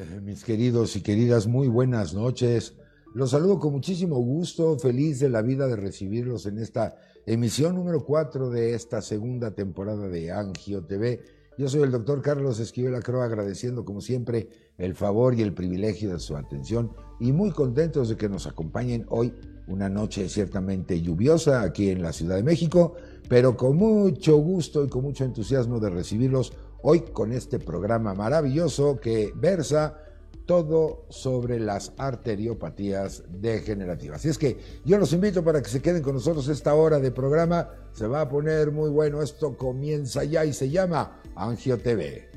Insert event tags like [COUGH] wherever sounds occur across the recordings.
Eh, mis queridos y queridas, muy buenas noches. Los saludo con muchísimo gusto, feliz de la vida de recibirlos en esta emisión número 4 de esta segunda temporada de Angio TV. Yo soy el doctor Carlos Esquivel Acroa, agradeciendo como siempre el favor y el privilegio de su atención y muy contentos de que nos acompañen hoy, una noche ciertamente lluviosa aquí en la Ciudad de México, pero con mucho gusto y con mucho entusiasmo de recibirlos hoy con este programa maravilloso que versa todo sobre las arteriopatías degenerativas. Así es que yo los invito para que se queden con nosotros esta hora de programa. Se va a poner muy bueno. Esto comienza ya y se llama Angio TV.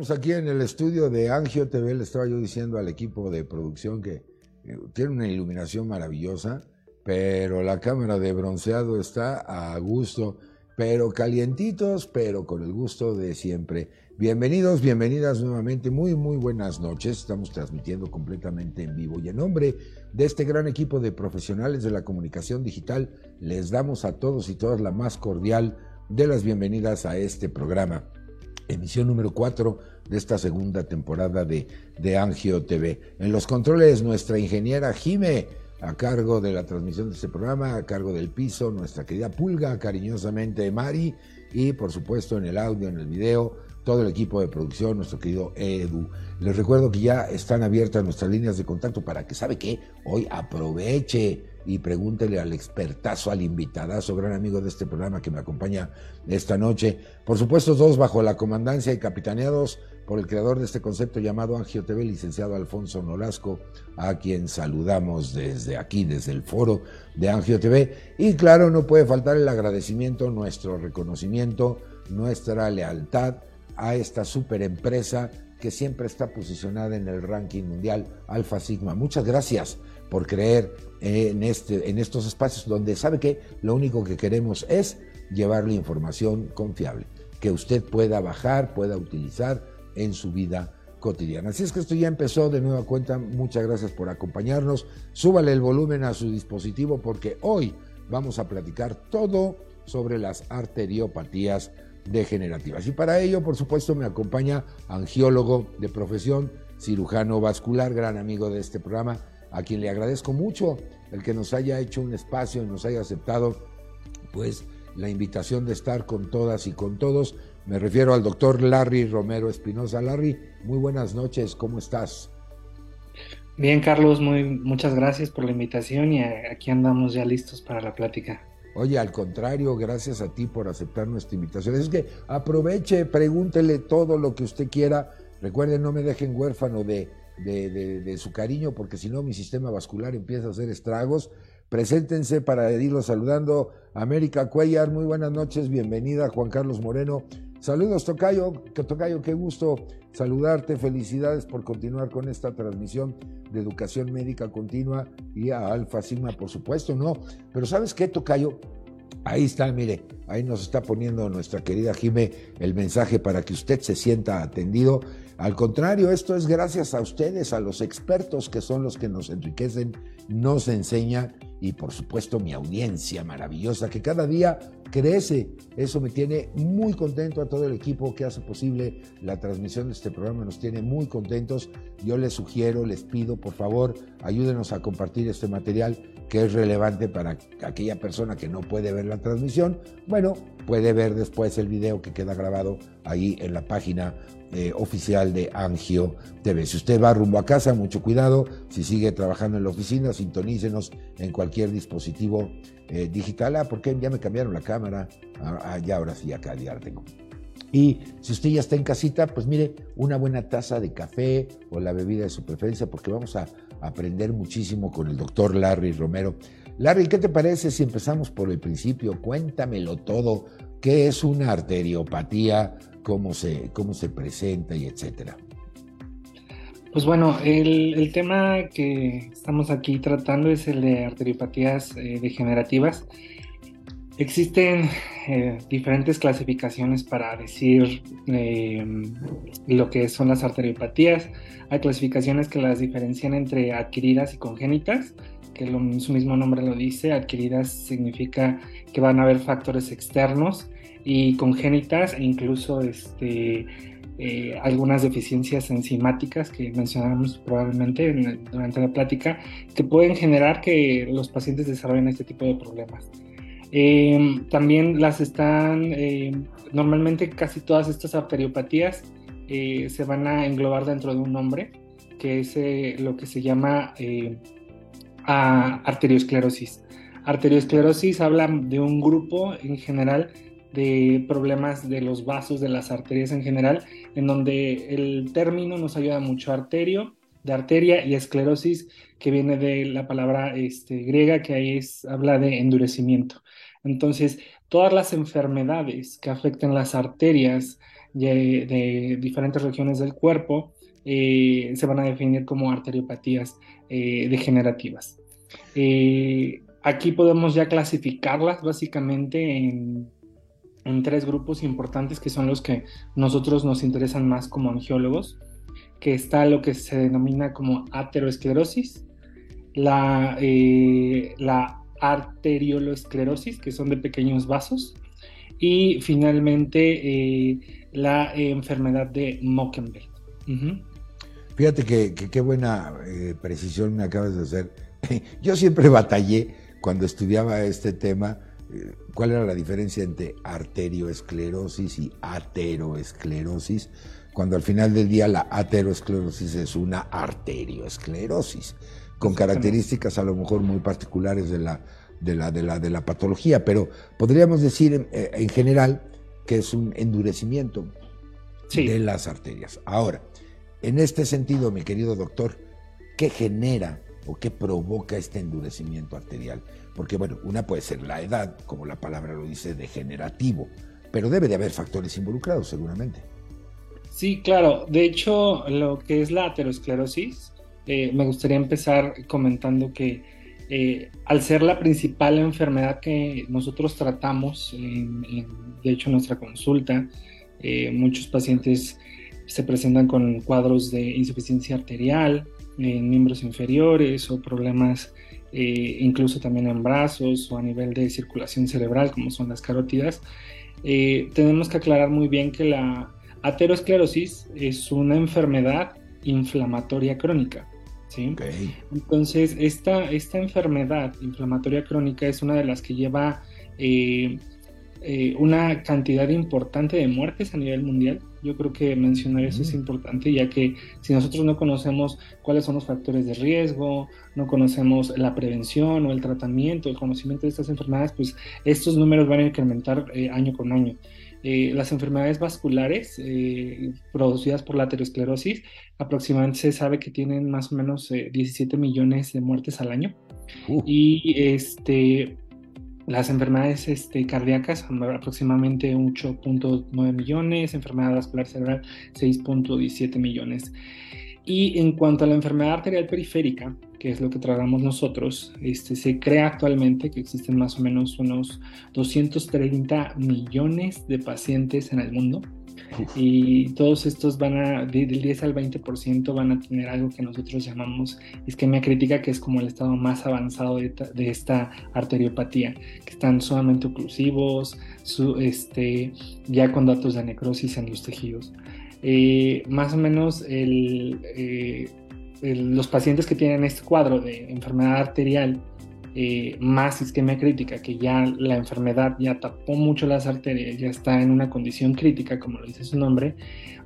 Estamos aquí en el estudio de Angio TV. Le estaba yo diciendo al equipo de producción que eh, tiene una iluminación maravillosa, pero la cámara de bronceado está a gusto, pero calientitos, pero con el gusto de siempre. Bienvenidos, bienvenidas nuevamente. Muy, muy buenas noches. Estamos transmitiendo completamente en vivo y en nombre de este gran equipo de profesionales de la comunicación digital, les damos a todos y todas la más cordial de las bienvenidas a este programa emisión número 4 de esta segunda temporada de, de Angio TV. En los controles, nuestra ingeniera Jime, a cargo de la transmisión de este programa, a cargo del piso, nuestra querida Pulga, cariñosamente Mari, y por supuesto en el audio, en el video, todo el equipo de producción, nuestro querido Edu. Les recuerdo que ya están abiertas nuestras líneas de contacto para que, ¿sabe qué? Hoy aproveche y pregúntele al expertazo, al invitadazo, gran amigo de este programa que me acompaña esta noche. Por supuesto, dos bajo la comandancia y capitaneados por el creador de este concepto llamado Angio TV, licenciado Alfonso Nolasco, a quien saludamos desde aquí, desde el foro de Angio TV. Y claro, no puede faltar el agradecimiento, nuestro reconocimiento, nuestra lealtad a esta super empresa que siempre está posicionada en el ranking mundial Alfa Sigma. Muchas gracias por creer en, este, en estos espacios donde sabe que lo único que queremos es llevarle información confiable, que usted pueda bajar, pueda utilizar en su vida cotidiana. Así es que esto ya empezó de nueva cuenta. Muchas gracias por acompañarnos. Súbale el volumen a su dispositivo porque hoy vamos a platicar todo sobre las arteriopatías degenerativas. Y para ello, por supuesto, me acompaña angiólogo de profesión, cirujano vascular, gran amigo de este programa, a quien le agradezco mucho el que nos haya hecho un espacio y nos haya aceptado pues la invitación de estar con todas y con todos. Me refiero al doctor Larry Romero Espinosa. Larry, muy buenas noches, ¿cómo estás? Bien, Carlos, muy, muchas gracias por la invitación y aquí andamos ya listos para la plática. Oye, al contrario, gracias a ti por aceptar nuestra invitación. Es que aproveche, pregúntele todo lo que usted quiera. Recuerden, no me dejen huérfano de de, su cariño, porque si no mi sistema vascular empieza a hacer estragos. Preséntense para irlos saludando. América Cuellar, muy buenas noches, bienvenida. Juan Carlos Moreno, saludos Tocayo, Tocayo, qué gusto saludarte, felicidades por continuar con esta transmisión de educación médica continua y a Alfa Sigma, por supuesto, ¿no? Pero ¿sabes qué, Tocayo? Ahí está, mire, ahí nos está poniendo nuestra querida Jime el mensaje para que usted se sienta atendido. Al contrario, esto es gracias a ustedes, a los expertos que son los que nos enriquecen, nos enseñan y por supuesto mi audiencia maravillosa que cada día crece. Eso me tiene muy contento a todo el equipo que hace posible la transmisión de este programa, nos tiene muy contentos. Yo les sugiero, les pido, por favor, ayúdenos a compartir este material que es relevante para aquella persona que no puede ver la transmisión. Bueno, puede ver después el video que queda grabado ahí en la página eh, oficial de Angio TV. Si usted va rumbo a casa, mucho cuidado. Si sigue trabajando en la oficina, sintonícenos en cualquier dispositivo eh, digital. Ah, porque ya me cambiaron la cámara. Ah, ah, ya ahora sí, acá ya tengo. Y si usted ya está en casita, pues mire, una buena taza de café o la bebida de su preferencia, porque vamos a aprender muchísimo con el doctor Larry Romero. Larry, ¿qué te parece si empezamos por el principio? Cuéntamelo todo. ¿Qué es una arteriopatía? Cómo se, cómo se presenta y etcétera. Pues bueno, el, tema que estamos aquí tratando es el de arteriopatías eh, degenerativas. Existen eh, diferentes clasificaciones para decir eh, lo que son las arteriopatías. Hay clasificaciones que las diferencian entre adquiridas y congénitas, que su mismo nombre lo dice. Adquiridas significa que van a haber factores externos y congénitas e incluso este, eh, algunas deficiencias enzimáticas que mencionamos probablemente durante la plática, que pueden generar que los pacientes desarrollen este tipo de problemas. Eh, también las están, eh, normalmente casi todas estas arteriopatías se van a englobar dentro de un nombre, que es lo que se llama arteriosclerosis. Arteriosclerosis habla de un grupo en general de problemas de los vasos de las arterias en general, en donde el término nos ayuda mucho arterio, de arteria y esclerosis, que viene de la palabra este, griega que ahí es, habla de endurecimiento. Entonces, todas las enfermedades que afecten las arterias de, diferentes regiones del cuerpo eh, se van a definir como arteriopatías eh, degenerativas. Eh, aquí podemos ya clasificarlas básicamente en en tres grupos importantes que son los que nosotros nos interesan más como angiólogos, que está lo que se denomina como ateroesclerosis, la, eh, la arterioloesclerosis, que son de pequeños vasos, y finalmente eh, la enfermedad de Mockenberg. Fíjate que qué buena eh, precisión me acabas de hacer. [LAUGHS] Yo siempre batallé cuando estudiaba este tema cuál era la diferencia entre arterioesclerosis y ateroesclerosis, cuando al final del día la ateroesclerosis es una arterioesclerosis, con características a lo mejor muy particulares de la, de la, de la, de la patología, pero podríamos decir en, eh, general que es un endurecimiento de las arterias. Ahora, en este sentido, mi querido doctor, ¿qué genera o qué provoca este endurecimiento arterial? Porque, bueno, una puede ser la edad, como la palabra lo dice, degenerativo, pero debe de haber factores involucrados, seguramente. Sí, claro. De hecho, lo que es la aterosclerosis, eh, me gustaría empezar comentando que eh, al ser la principal enfermedad que nosotros tratamos, en, de hecho, en nuestra consulta, eh, muchos pacientes se presentan con cuadros de insuficiencia arterial en miembros inferiores o problemas eh, incluso también en brazos o a nivel de circulación cerebral, como son las carótidas. Eh, tenemos que aclarar muy bien que la aterosclerosis es una enfermedad inflamatoria crónica. ¿sí? Entonces, esta, esta enfermedad inflamatoria crónica es una de las que lleva eh, una cantidad importante de muertes a nivel mundial. Yo creo que mencionar eso es importante, ya que si nosotros no conocemos cuáles son los factores de riesgo, no conocemos la prevención o el tratamiento, el conocimiento de estas enfermedades, pues estos números van a incrementar eh, año con año. Eh, las enfermedades vasculares eh, producidas por la aterosclerosis aproximadamente se sabe que tienen más o menos 17 millones de muertes al año. Uh. Y este, las enfermedades este, cardíacas, aproximadamente 8.9 millones, enfermedad vascular cerebral 6.17 millones. Y en cuanto a la enfermedad arterial periférica, que es lo que tratamos nosotros, este, se cree actualmente que existen más o menos unos 230 millones de pacientes en el mundo y todos estos van a, del 10 al 20% van a tener algo que nosotros llamamos isquemia crítica, que es como el estado más avanzado de, esta arteriopatía, que están sumamente oclusivos, este, ya con datos de necrosis en los tejidos. Eh, más o menos eh, los pacientes que tienen este cuadro de enfermedad arterial eh, más isquemia crítica, que ya la enfermedad ya tapó mucho las arterias, ya está en una condición crítica, como lo dice su nombre,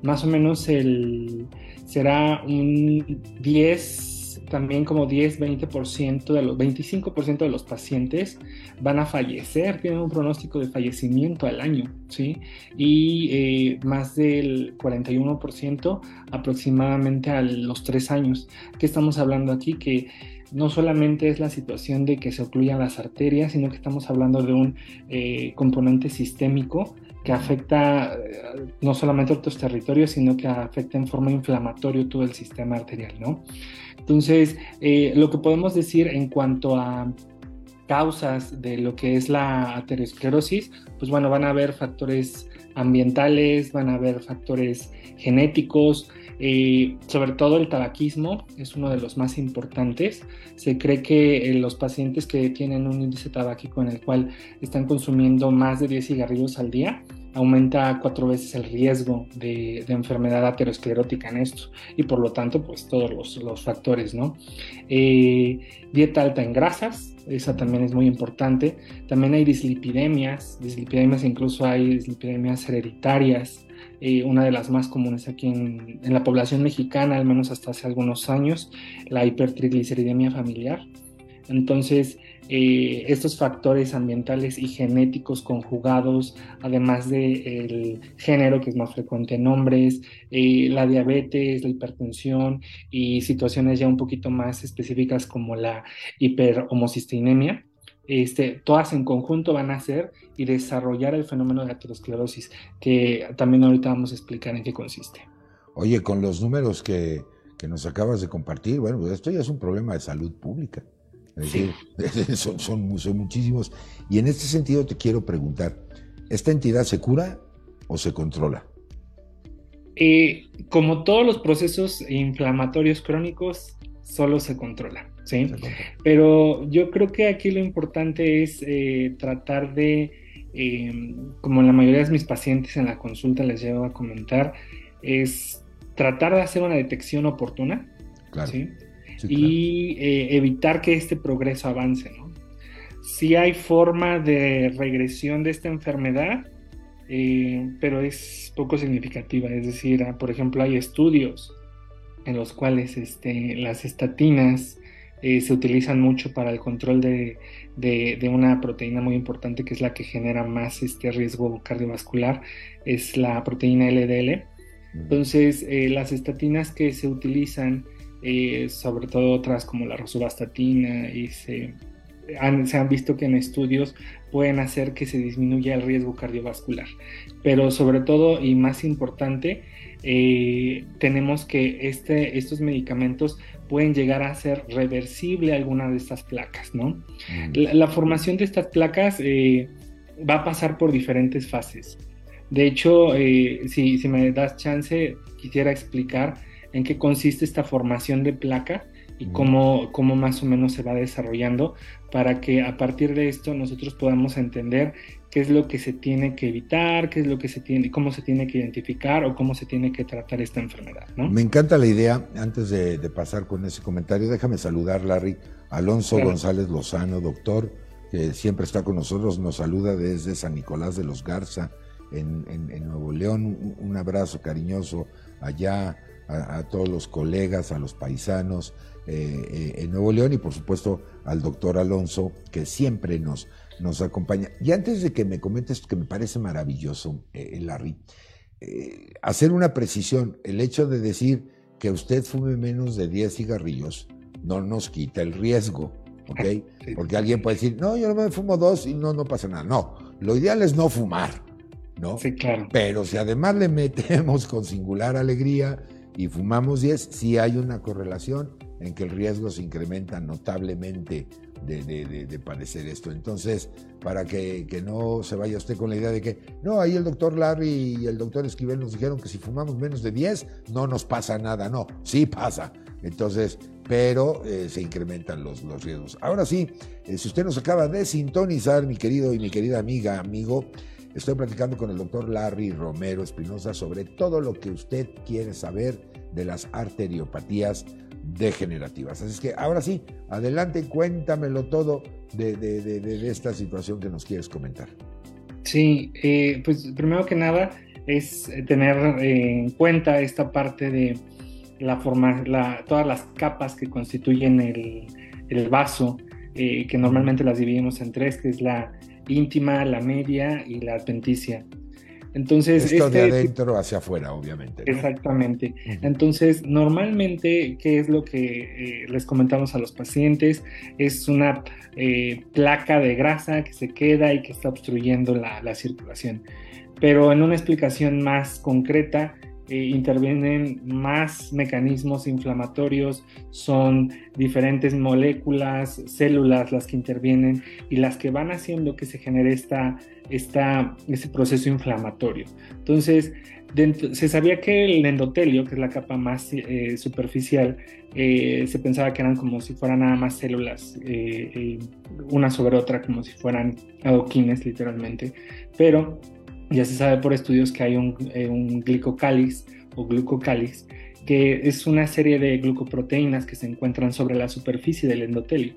más o menos el, será un 10, también como 10, 20% de los 25% de los pacientes van a fallecer, tienen un pronóstico de fallecimiento al año, ¿sí? Y eh, más del 41% aproximadamente a los 3 años. ¿Qué estamos hablando aquí? Que no solamente es la situación de que se ocluyan las arterias, sino que estamos hablando de un eh, componente sistémico que afecta eh, no solamente otros territorios, sino que afecta en forma inflamatoria todo el sistema arterial, ¿no? Entonces, eh, lo que podemos decir en cuanto a causas de lo que es la aterosclerosis, pues bueno, van a haber factores ambientales, van a haber factores genéticos, eh, sobre todo el tabaquismo es uno de los más importantes. Se cree que eh, los pacientes que tienen un índice tabáquico en el cual están consumiendo más de 10 cigarrillos al día, aumenta cuatro veces el riesgo de, enfermedad aterosclerótica en esto y por lo tanto pues todos los, factores, ¿no? Eh, dieta alta en grasas, esa también es muy importante. También hay dislipidemias, dislipidemias incluso hay dislipidemias hereditarias, eh, una de las más comunes aquí en, la población mexicana, al menos hasta hace algunos años, la hipertrigliceridemia familiar. Entonces, eh, estos factores ambientales y genéticos conjugados, además del género que es más frecuente en hombres, eh, la diabetes, la hipertensión y situaciones ya un poquito más específicas como la hiperhomocisteinemia, este, todas en conjunto van a hacer y desarrollar el fenómeno de aterosclerosis, que también ahorita vamos a explicar en qué consiste. Oye, con los números que, que nos acabas de compartir, bueno, pues esto ya es un problema de salud pública. [LAUGHS] son, son, muchísimos. Y en este sentido te quiero preguntar, ¿esta entidad se cura o se controla? Eh, como todos los procesos inflamatorios crónicos, solo se controla, ¿sí? Pero yo creo que aquí lo importante es eh, tratar de, em, como la mayoría de mis pacientes en la consulta les llevo a comentar, es tratar de hacer una detección oportuna, claro. ¿sí? y eh, evitar que este progreso avance. ¿no? Sí hay forma de regresión de esta enfermedad, eh, pero es poco significativa. Es decir, ah, por ejemplo, hay estudios en los cuales este, las estatinas eh, se utilizan mucho para el control de, una proteína muy importante que es la que genera más este riesgo cardiovascular, es la proteína LDL. Entonces, las estatinas que se utilizan eh, sobre todo otras como la rosuvastatina, y se han, se han visto que en estudios pueden hacer que se disminuya el riesgo cardiovascular. Pero sobre todo y más importante, eh, tenemos que este, estos medicamentos pueden llegar a ser reversible alguna de estas placas, ¿no? Mm. La, formación de estas placas eh, va a pasar por diferentes fases. De hecho, si, si me das chance, quisiera explicar en qué consiste esta formación de placa y cómo, cómo más o menos se va desarrollando para que a partir de esto nosotros podamos entender qué es lo que se tiene que evitar, qué es lo que se tiene, cómo se tiene que identificar o cómo se tiene que tratar esta enfermedad. Me encanta la idea. Antes de, pasar con ese comentario, déjame saludar, Larry, Alonso González Lozano, doctor, que siempre está con nosotros, nos saluda desde San Nicolás de los Garza, en, en Nuevo León. Un abrazo cariñoso allá a, todos los colegas, a los paisanos eh, eh, en Nuevo León y por supuesto al doctor Alonso que siempre nos, nos acompaña. Y antes de que me comentes que me parece maravilloso, eh, Larry, hacer una precisión, el hecho de decir que usted fume menos de 10 cigarrillos no nos quita el riesgo. ¿ok? [LAUGHS] Porque alguien puede decir, no, yo no me fumo dos y no, no pasa nada. No, lo ideal es no fumar, ¿no? Sí, claro. Pero si además le metemos con singular alegría y fumamos 10, sí hay una correlación en que el riesgo se incrementa notablemente de, padecer esto. Entonces, para que, no se vaya usted con la idea de que, no, ahí el doctor Larry y el doctor Esquivel nos dijeron que si fumamos menos de 10 no nos pasa nada. No, sí pasa. Entonces, pero eh, se incrementan los, riesgos. Ahora sí, eh, si usted nos acaba de sintonizar, mi querido y mi querida amiga, amigo, Estoy platicando con el doctor Larry Romero Espinosa sobre todo lo que usted quiere saber de las arteriopatías degenerativas. Así es que ahora sí, adelante, cuéntamelo todo de, esta situación que nos quieres comentar. Sí, eh, pues primero que nada es tener en cuenta esta parte de la forma, todas las capas que constituyen el, vaso, eh, que normalmente las dividimos en tres, que es la íntima, la media y la adventicia. Entonces, Esto de este adentro hacia afuera, obviamente. Exactamente. Entonces, normalmente, ¿qué es lo que eh, les comentamos a los pacientes? Es una eh, placa de grasa que se queda y que está obstruyendo la, circulación. pero en una explicación más concreta eh, intervienen más mecanismos inflamatorios, son diferentes moléculas, células las que intervienen y las que van haciendo que se genere esta, esta, ese proceso inflamatorio. Entonces, se sabía que el endotelio, que es la capa más eh, superficial, eh, se pensaba que eran como si fueran nada más células, una sobre otra, como si fueran adoquines literalmente, pero ya se sabe por estudios que hay un, eh, o glucocáliz, que es una serie de glucoproteínas que se encuentran sobre la superficie del endotelio.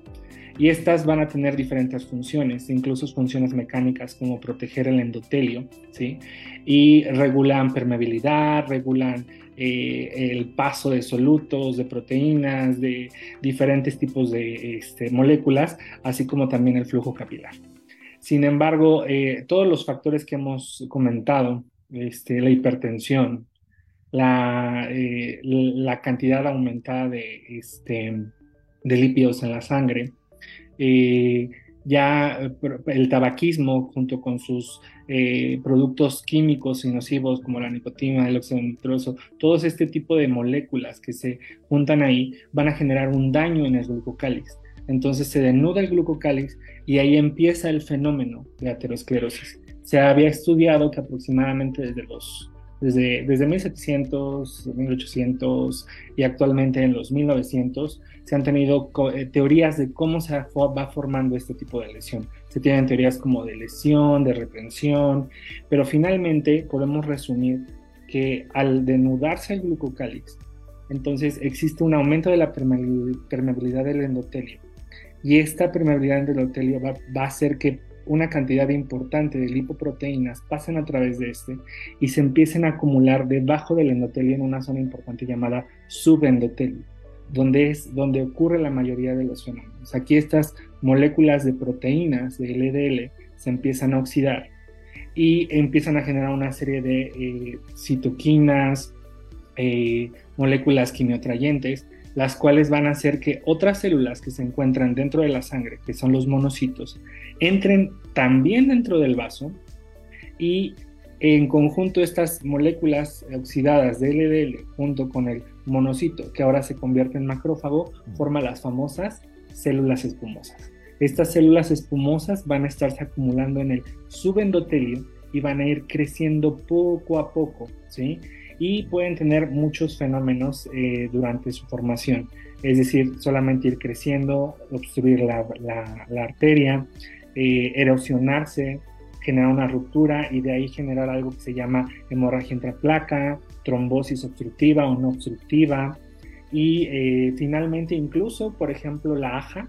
Y estas van a tener diferentes funciones, incluso funciones mecánicas como proteger el endotelio, ¿sí? Y regulan permeabilidad, regulan eh, el paso de solutos, de proteínas, de diferentes tipos de este, moléculas, así como también el flujo capilar. Sin embargo, eh, todos los factores que hemos comentado, este, la hipertensión, la, eh, cantidad aumentada de, este, de lípidos en la sangre, eh, ya el tabaquismo junto con sus productos químicos y nocivos como la nicotina, el óxido nitroso, todos este tipo de moléculas que se juntan ahí van a generar un daño en el glucocáliz. Entonces se denuda el glucocáliz y ahí empieza el fenómeno de aterosclerosis. Se había estudiado que aproximadamente desde los desde, desde 1700, 1800 y actualmente en los 1900 se han tenido eh, teorías de cómo se va formando este tipo de lesión. Se tienen teorías como de lesión, de retención, pero finalmente podemos resumir que al denudarse el glucocálix, entonces existe un aumento de la permeabilidad del endotelio y esta permeabilidad del endotelio va, va, a hacer que una cantidad importante de lipoproteínas pasen a través de este y se empiecen a acumular debajo del endotelio en una zona importante llamada subendotelio, donde es donde ocurre la mayoría de los fenómenos. Aquí estas moléculas de proteínas de LDL se empiezan a oxidar y empiezan a generar una serie de eh, citoquinas, eh, moléculas quimiotrayentes las cuales van a hacer que otras células que se encuentran dentro de la sangre, que son los monocitos, entren también dentro del vaso y en conjunto estas moléculas oxidadas de LDL junto con el monocito, que ahora se convierte en macrófago, forma las famosas células espumosas. Estas células espumosas van a estarse acumulando en el subendotelio y van a ir creciendo poco a poco, ¿sí? Y pueden tener muchos fenómenos eh, durante su formación, es decir, solamente ir creciendo, obstruir la, arteria, eh, erosionarse, generar una ruptura y de ahí generar algo que se llama hemorragia intraplaca, trombosis obstructiva o no obstructiva. Y eh, finalmente incluso, por ejemplo, la AJA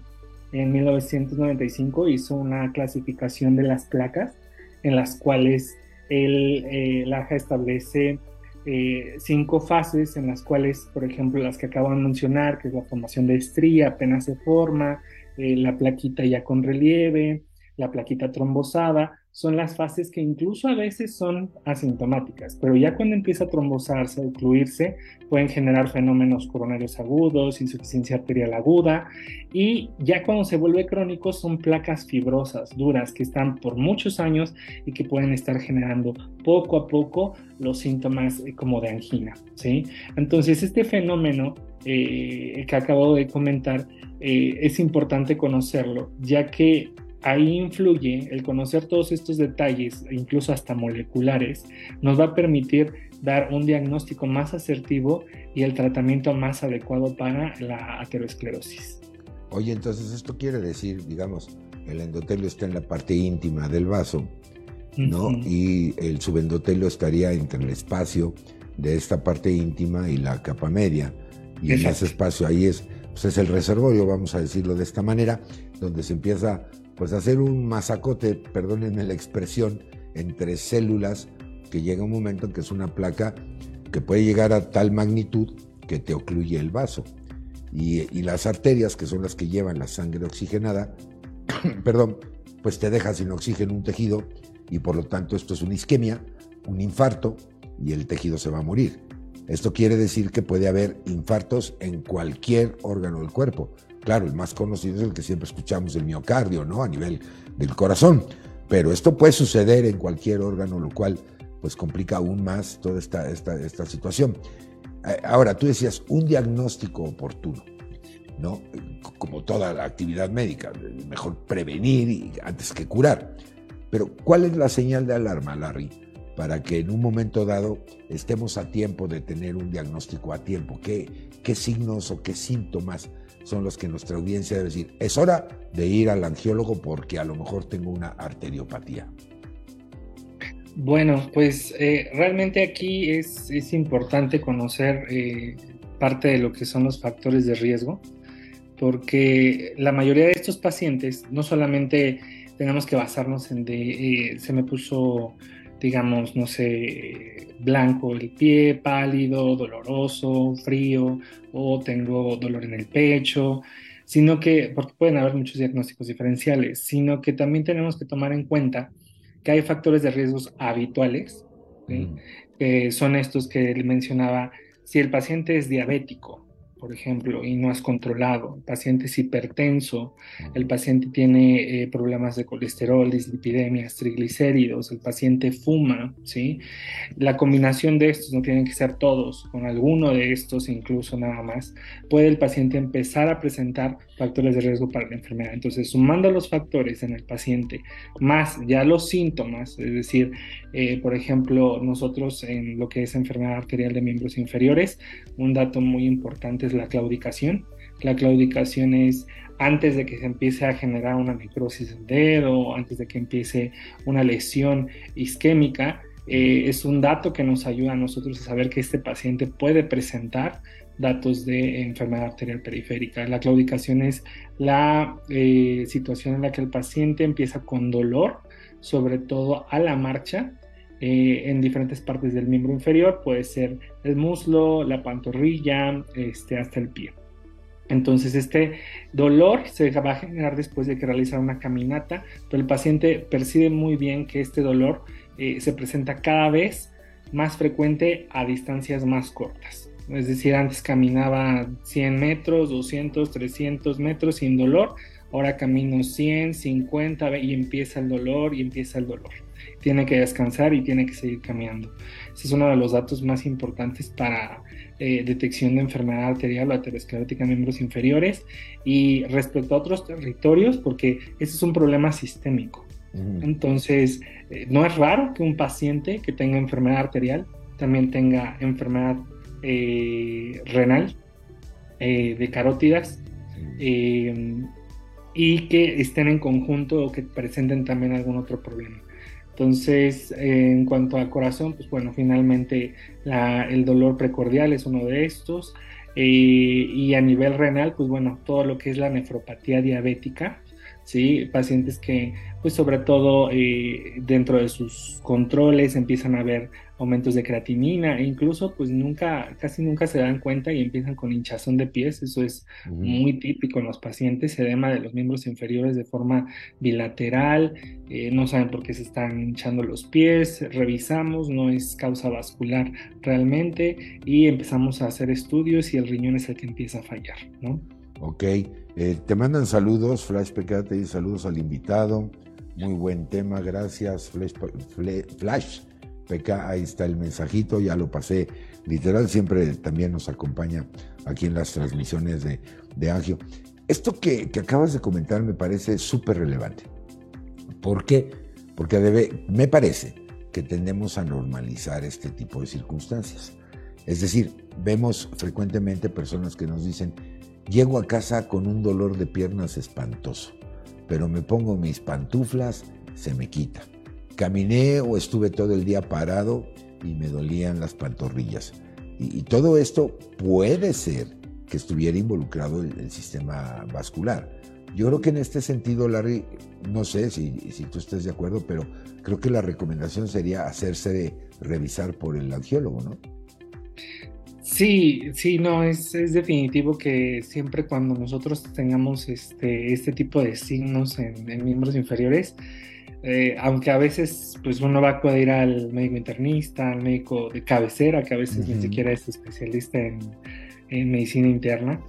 en 1995 hizo una clasificación de las placas en las cuales el, la AJA establece eh, cinco fases en las cuales, por ejemplo, las que acabo de mencionar, que es la formación de estría, apenas se forma, eh, la plaquita ya con relieve, la plaquita trombosada, son las fases que incluso a veces son asintomáticas, pero ya cuando empieza a trombosarse, a ocluirse, pueden generar fenómenos coronarios agudos, insuficiencia arterial aguda, y ya cuando se vuelve crónico son placas fibrosas, duras, que están por muchos años y que pueden estar generando poco a poco los síntomas eh, como de angina, ¿sí? Entonces, este fenómeno eh, que acabo de comentar eh, es importante conocerlo, ya que ahí influye el conocer todos estos detalles, incluso hasta moleculares, nos va a permitir dar un diagnóstico más asertivo y el tratamiento más adecuado para la aterosclerosis. Oye, entonces esto quiere decir, digamos, el endotelio está en la parte íntima del vaso, ¿no? Y el subendotelio estaría entre el espacio de esta parte íntima y la capa media. Y en ese espacio ahí es, pues es el reservorio, vamos a decirlo de esta manera, donde se empieza pues hacer un masacote, perdónenme la expresión, entre células que llega un momento en que es una placa que puede llegar a tal magnitud que te ocluye el vaso. Y, las arterias, que son las que llevan la sangre oxigenada, [CLEARS THROAT] perdón, pues te deja sin oxígeno un tejido y por lo tanto esto es una isquemia, un infarto y el tejido se va a morir. Esto quiere decir que puede haber infartos en cualquier órgano del cuerpo. Claro, el más conocido es el que siempre escuchamos, el miocardio, ¿no? A nivel del corazón. Pero esto puede suceder en cualquier órgano, lo cual pues complica aún más toda esta, esta, situación. Eh, ahora, tú decías un diagnóstico oportuno, ¿no? Como toda la actividad médica, mejor prevenir antes que curar. Pero, ¿cuál es la señal de alarma, Larry, para que en un momento dado estemos a tiempo de tener un diagnóstico a tiempo? ¿Qué, qué signos o qué síntomas son los que nuestra audiencia debe decir? Es hora de ir al angiólogo porque a lo mejor tengo una arteriopatía. Bueno, pues eh, realmente aquí es, importante conocer eh, parte de lo que son los factores de riesgo, porque la mayoría de estos pacientes no solamente tenemos que basarnos en eh, se me puso, digamos, no sé, blanco el pie, pálido, doloroso, frío, o tengo dolor en el pecho, sino que, porque pueden haber muchos diagnósticos diferenciales, sino que también tenemos que tomar en cuenta que hay factores de riesgos habituales, que son estos que él mencionaba. Si el paciente es diabético, por ejemplo, y no has controlado, el paciente es hipertenso, el paciente tiene eh, problemas de colesterol, dislipidemias, triglicéridos, el paciente fuma, ¿sí? La combinación de estos, no tienen que ser todos, con alguno de estos incluso nada más, puede el paciente empezar a presentar factores de riesgo para la enfermedad. Entonces, sumando los factores en el paciente, más ya los síntomas, es decir, eh, por ejemplo, nosotros en lo que es enfermedad arterial de miembros inferiores, un dato muy importante la claudicación. La claudicación es antes de que se empiece a generar una necrosis del dedo, antes de que empiece una lesión isquémica, eh, es un dato que nos ayuda a nosotros a saber que este paciente puede presentar datos de enfermedad arterial periférica. La claudicación es la eh, situación en la que el paciente empieza con dolor, sobre todo a la marcha, eh, en diferentes partes del miembro inferior, puede ser el muslo, la pantorrilla, este, hasta el pie. Entonces este dolor se va a generar después de que realiza una caminata, pero el paciente percibe muy bien que este dolor eh, se presenta cada vez más frecuente a distancias más cortas. Es decir, antes caminaba 100 metros, 200, 300 metros sin dolor, ahora camino 100, 50 y empieza el dolor y empieza el dolor tiene que descansar y tiene que seguir caminando. Ese es uno de los datos más importantes para eh, detección de enfermedad arterial o aterosclerótica en miembros inferiores. Y respecto a otros territorios, porque ese es un problema sistémico. Entonces, eh, no es raro que un paciente que tenga enfermedad arterial también tenga enfermedad eh, renal, de carótidas, y que estén en conjunto o que presenten también algún otro problema. Entonces, en cuanto al corazón, pues bueno, finalmente el dolor precordial es uno de estos. Eh, y a nivel renal, pues bueno, todo lo que es la nefropatía diabética, ¿sí? Pacientes que, pues sobre todo eh, dentro de sus controles empiezan a ver aumentos de creatinina e incluso pues nunca, casi nunca se dan cuenta y empiezan con hinchazón de pies, eso es muy típico en los pacientes, edema de los miembros inferiores de forma bilateral, eh, no saben por qué se están hinchando los pies, revisamos, no es causa vascular realmente y empezamos a hacer estudios y el riñón es el que empieza a fallar, ¿no? Ok, eh, te mandan saludos, Flash PK te dice saludos al invitado, muy buen tema, gracias Flash, Flash PK, ahí está el mensajito, ya lo pasé literal, siempre también nos acompaña aquí en las transmisiones de, de Angio. Esto que, que, acabas de comentar me parece súper relevante. ¿Por qué? Porque me parece que tendemos a normalizar este tipo de circunstancias. Es decir, vemos frecuentemente personas que nos dicen, Llego a casa con un dolor de piernas espantoso, pero me pongo mis pantuflas, se me quita. Caminé o estuve todo el día parado y me dolían las pantorrillas. Y, todo esto puede ser que estuviera involucrado el, sistema vascular. Yo creo que en este sentido, Larry, no sé si, si tú estés de acuerdo, pero creo que la recomendación sería hacerse revisar por el angiólogo, ¿no? Sí, sí, no, es, definitivo que siempre cuando nosotros tengamos este, este tipo de signos en, miembros inferiores, eh, aunque a veces pues uno va a acudir al médico internista, al médico de cabecera, que a veces ni siquiera es especialista en, medicina interna,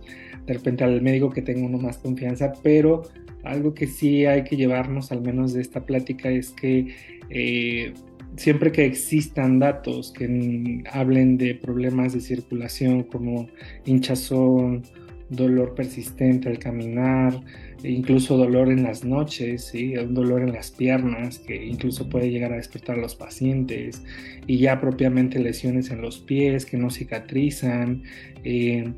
de repente al médico que tenga uno más confianza, pero algo que sí hay que llevarnos al menos de esta plática es que eh, siempre que existan datos que hablen de problemas de circulación como hinchazón, dolor persistente al caminar, incluso dolor en las noches, ¿sí? un dolor en las piernas que incluso puede llegar a despertar a los pacientes, y ya propiamente lesiones en los pies que no cicatrizan, eh,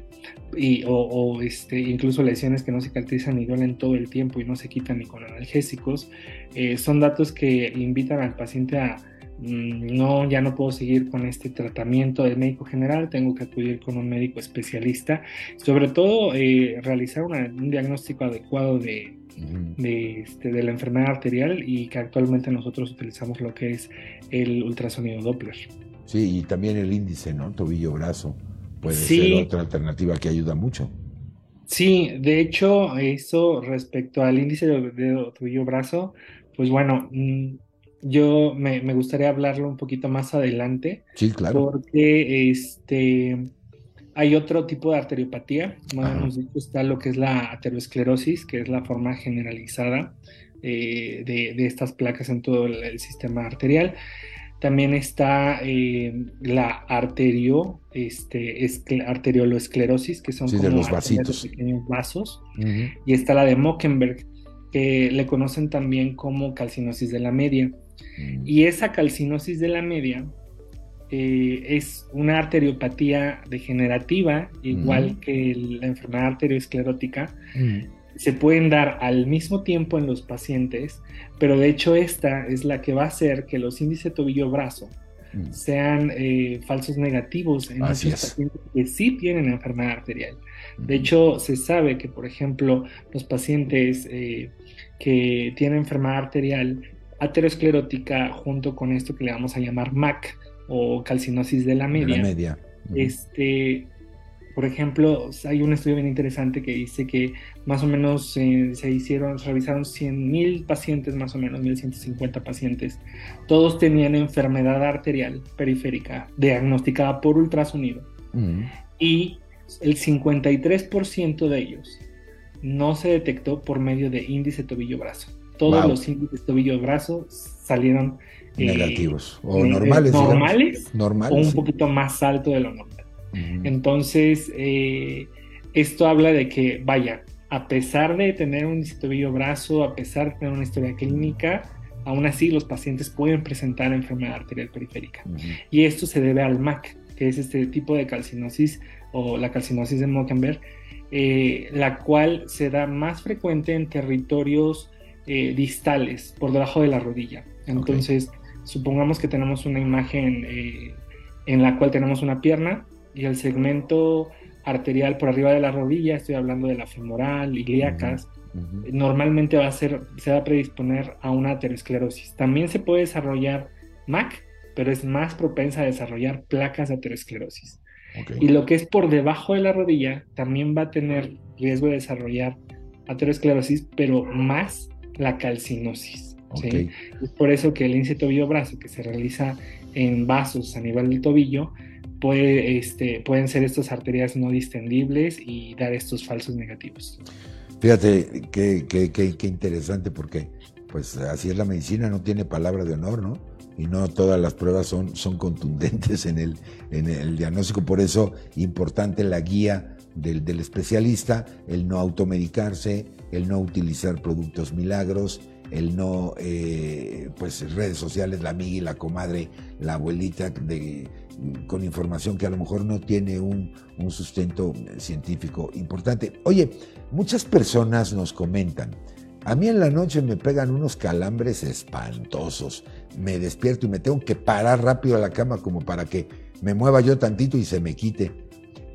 y, o, este, incluso lesiones que no cicatrizan y duelen todo el tiempo y no se quitan ni con analgésicos, eh, son datos que invitan al paciente a no, ya no puedo seguir con este tratamiento del médico general, tengo que acudir con un médico especialista, sobre todo eh, realizar un diagnóstico adecuado de, este, de, la enfermedad arterial y que actualmente nosotros utilizamos lo que es el ultrasonido Doppler. Sí, y también el índice, ¿no? Tobillo-brazo puede ser otra alternativa que ayuda mucho. Sí, de hecho, eso respecto al índice de tobillo-brazo, pues bueno, mm, yo me, gustaría hablarlo un poquito más adelante. Sí, claro. Porque este, hay otro tipo de arteriopatía. Más está lo que es la aterosclerosis, que es la forma generalizada eh, de, estas placas en todo el, sistema arterial. También está eh, la arterio, este, arterioloesclerosis, que son como los vasitos. pequeños vasos. Y está la de Mockenberg, que le conocen también como calcinosis de la media. Mm. Y esa calcinosis de la media eh, es una arteriopatía degenerativa, igual que la enfermedad arteriosclerótica. Mm. Se pueden dar al mismo tiempo en los pacientes, pero de hecho esta es la que va a hacer que los índices tobillo-brazo mm. sean eh, falsos negativos en los pacientes que sí tienen enfermedad arterial. De hecho, se sabe que, por ejemplo, los pacientes eh, que tienen enfermedad arterial aterosclerótica junto con esto que le vamos a llamar MAC o calcinosis de la media. media. Este, por ejemplo, hay un estudio bien interesante que dice que más o menos eh, se hicieron, se revisaron 100.000 pacientes, más o menos 1.150 pacientes. Todos tenían enfermedad arterial periférica diagnosticada por ultrasonido. Y el 53% de ellos no se detectó por medio de índice tobillo-brazo todos los índices tobillo-brazo salieron eh, negativos o normales, normales, o un poquito más alto de lo normal. Entonces, eh, esto habla de que, vaya, a pesar de tener un índice tobillo-brazo, a pesar de tener una historia clínica, aún así los pacientes pueden presentar enfermedad arterial periférica. Y esto se debe al MAC, que es este tipo de calcinosis o la calcinosis de Mockenberg, eh, la cual se da más frecuente en territorios eh, distales por debajo de la rodilla. Entonces, supongamos que tenemos una imagen eh, en la cual tenemos una pierna y el segmento arterial por arriba de la rodilla, estoy hablando de la femoral, ilíacas, normalmente va a ser, se va a predisponer a una aterosclerosis. También se puede desarrollar MAC, pero es más propensa a desarrollar placas de aterosclerosis. Y lo que es por debajo de la rodilla también va a tener riesgo de desarrollar aterosclerosis, pero más la calcinosis. Es por eso que el índice tobillo-brazo que se realiza en vasos a nivel del tobillo puede, este, pueden ser estas arterias no distendibles y dar estos falsos negativos. Fíjate qué, qué, interesante porque pues así es la medicina, no tiene palabra de honor, ¿no? Y no todas las pruebas son, son contundentes en el, en el diagnóstico, por eso importante la guía del, del especialista, el no automedicarse, el no utilizar productos milagros, el no, eh, pues redes sociales, la amiga y la comadre, la abuelita de, con información que a lo mejor no tiene un, un sustento científico importante. Oye, muchas personas nos comentan, a mí en la noche me pegan unos calambres espantosos, me despierto y me tengo que parar rápido a la cama como para que me mueva yo tantito y se me quite.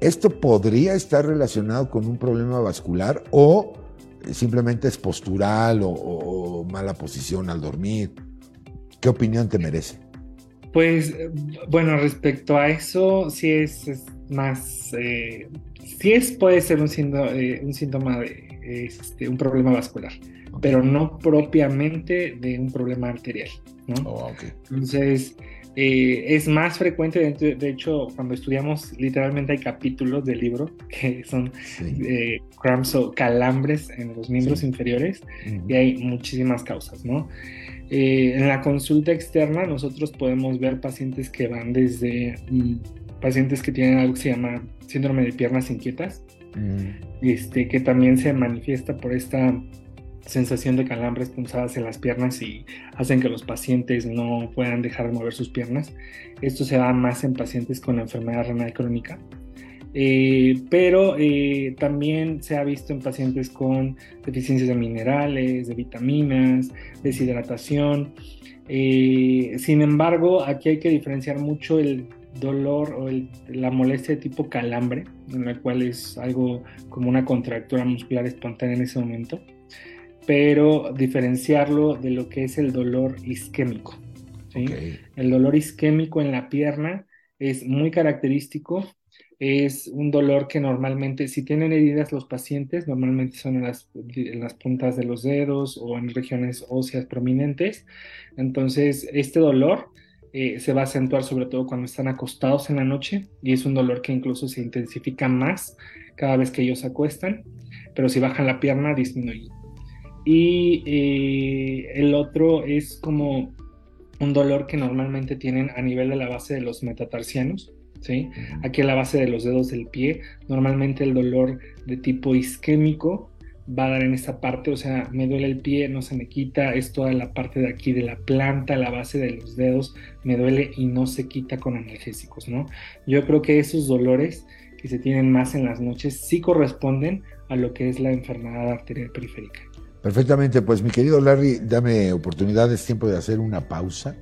¿Esto podría estar relacionado con un problema vascular o simplemente es postural o, mala posición al dormir. ¿Qué opinión te merece? Pues bueno, respecto a eso, sí es, más, eh, sí es, puede ser un síntoma, eh, un síntoma de este, un problema vascular, pero no propiamente de un problema arterial, ¿no? Oh, Entonces, eh, es más frecuente, de, hecho, cuando estudiamos, literalmente hay capítulos del libro [LAUGHS] que son eh, cramps o calambres en los miembros inferiores y hay muchísimas causas, ¿no? Eh, en la consulta externa nosotros podemos ver pacientes que van desde mm, pacientes que tienen algo que se llama síndrome de piernas inquietas, este, que también se manifiesta por esta sensación de calambres punzadas en las piernas y hacen que los pacientes no puedan dejar de mover sus piernas. Esto se da más en pacientes con enfermedad renal crónica. Eh, pero eh, también se ha visto en pacientes con deficiencias de minerales, de vitaminas, deshidratación. Eh, sin embargo, aquí hay que diferenciar mucho el dolor o la molestia de tipo calambre, en la cual es algo como una contractura muscular espontánea en ese momento, pero diferenciarlo de lo que es el dolor isquémico. El dolor isquémico en la pierna es muy característico es un dolor que normalmente, si tienen heridas los pacientes, normalmente son en las, las, puntas de los dedos o en regiones óseas prominentes. Entonces, este dolor eh, se va a acentuar sobre todo cuando están acostados en la noche y es un dolor que incluso se intensifica más cada vez que ellos se acuestan, pero si bajan la pierna disminuye. Y eh, el otro es como un dolor que normalmente tienen a nivel de la base de los metatarsianos ¿sí? Aquí a la base de los dedos del pie, normalmente el dolor de tipo isquémico va a dar en esta parte, o sea, me duele el pie, no se me quita, es toda la parte de aquí de la planta, la base de los dedos, me duele y no se quita con analgésicos, ¿no? Yo creo que esos dolores que se tienen más en las noches sí corresponden a lo que es la enfermedad arterial periférica. Perfectamente, pues mi querido Larry, dame oportunidad, es tiempo de hacer una pausa,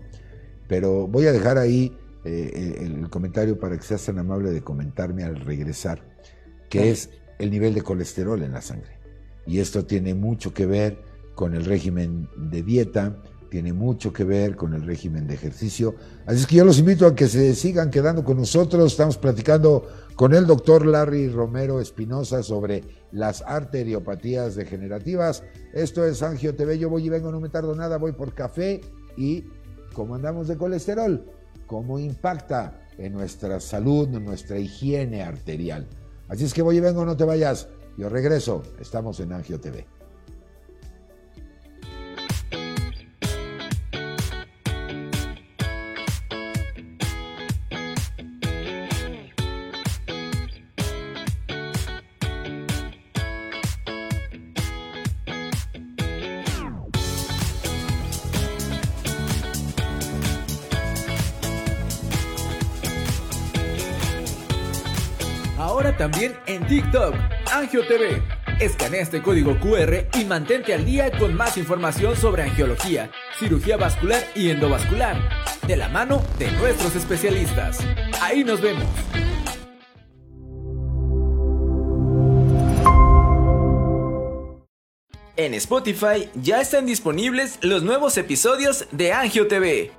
pero voy a dejar ahí eh, el comentario para que seas tan amable de comentarme al regresar, que es el nivel de colesterol en la sangre. Y esto tiene mucho que ver con el régimen de dieta, tiene mucho que ver con el régimen de ejercicio. Así es que yo los invito a que se sigan quedando con nosotros. Estamos platicando con el doctor Larry Romero Espinosa sobre las arteriopatías degenerativas. Esto es Angio TV. Yo voy y vengo, no me tardo nada, voy por café y como andamos de colesterol, cómo impacta en nuestra salud, en nuestra higiene arterial. Así es que voy y vengo, no te vayas. Yo regreso. Estamos en Angio TV. Angio TV. Escanea este código QR y mantente al día con más información sobre angiología, cirugía vascular y endovascular, de la mano de nuestros especialistas. Ahí nos vemos. En Spotify ya están disponibles los nuevos episodios de Angio TV.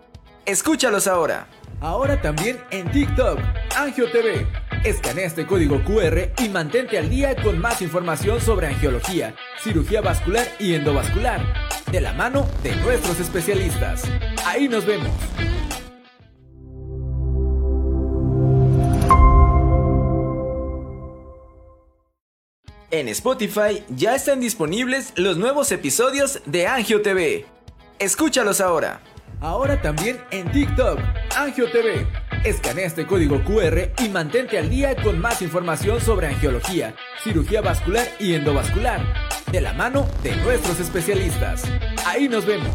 Escúchalos ahora. Ahora también en TikTok, Angio TV. Escanea este código QR y mantente al día con más información sobre angiología, cirugía vascular y endovascular, de la mano de nuestros especialistas. Ahí nos vemos. En Spotify ya están disponibles los nuevos episodios de Angio TV. Escúchalos ahora. Ahora también en TikTok, Angio TV. Escanea este código QR y mantente al día con más información sobre angiología, cirugía vascular y endovascular, de la mano de nuestros especialistas. Ahí nos vemos.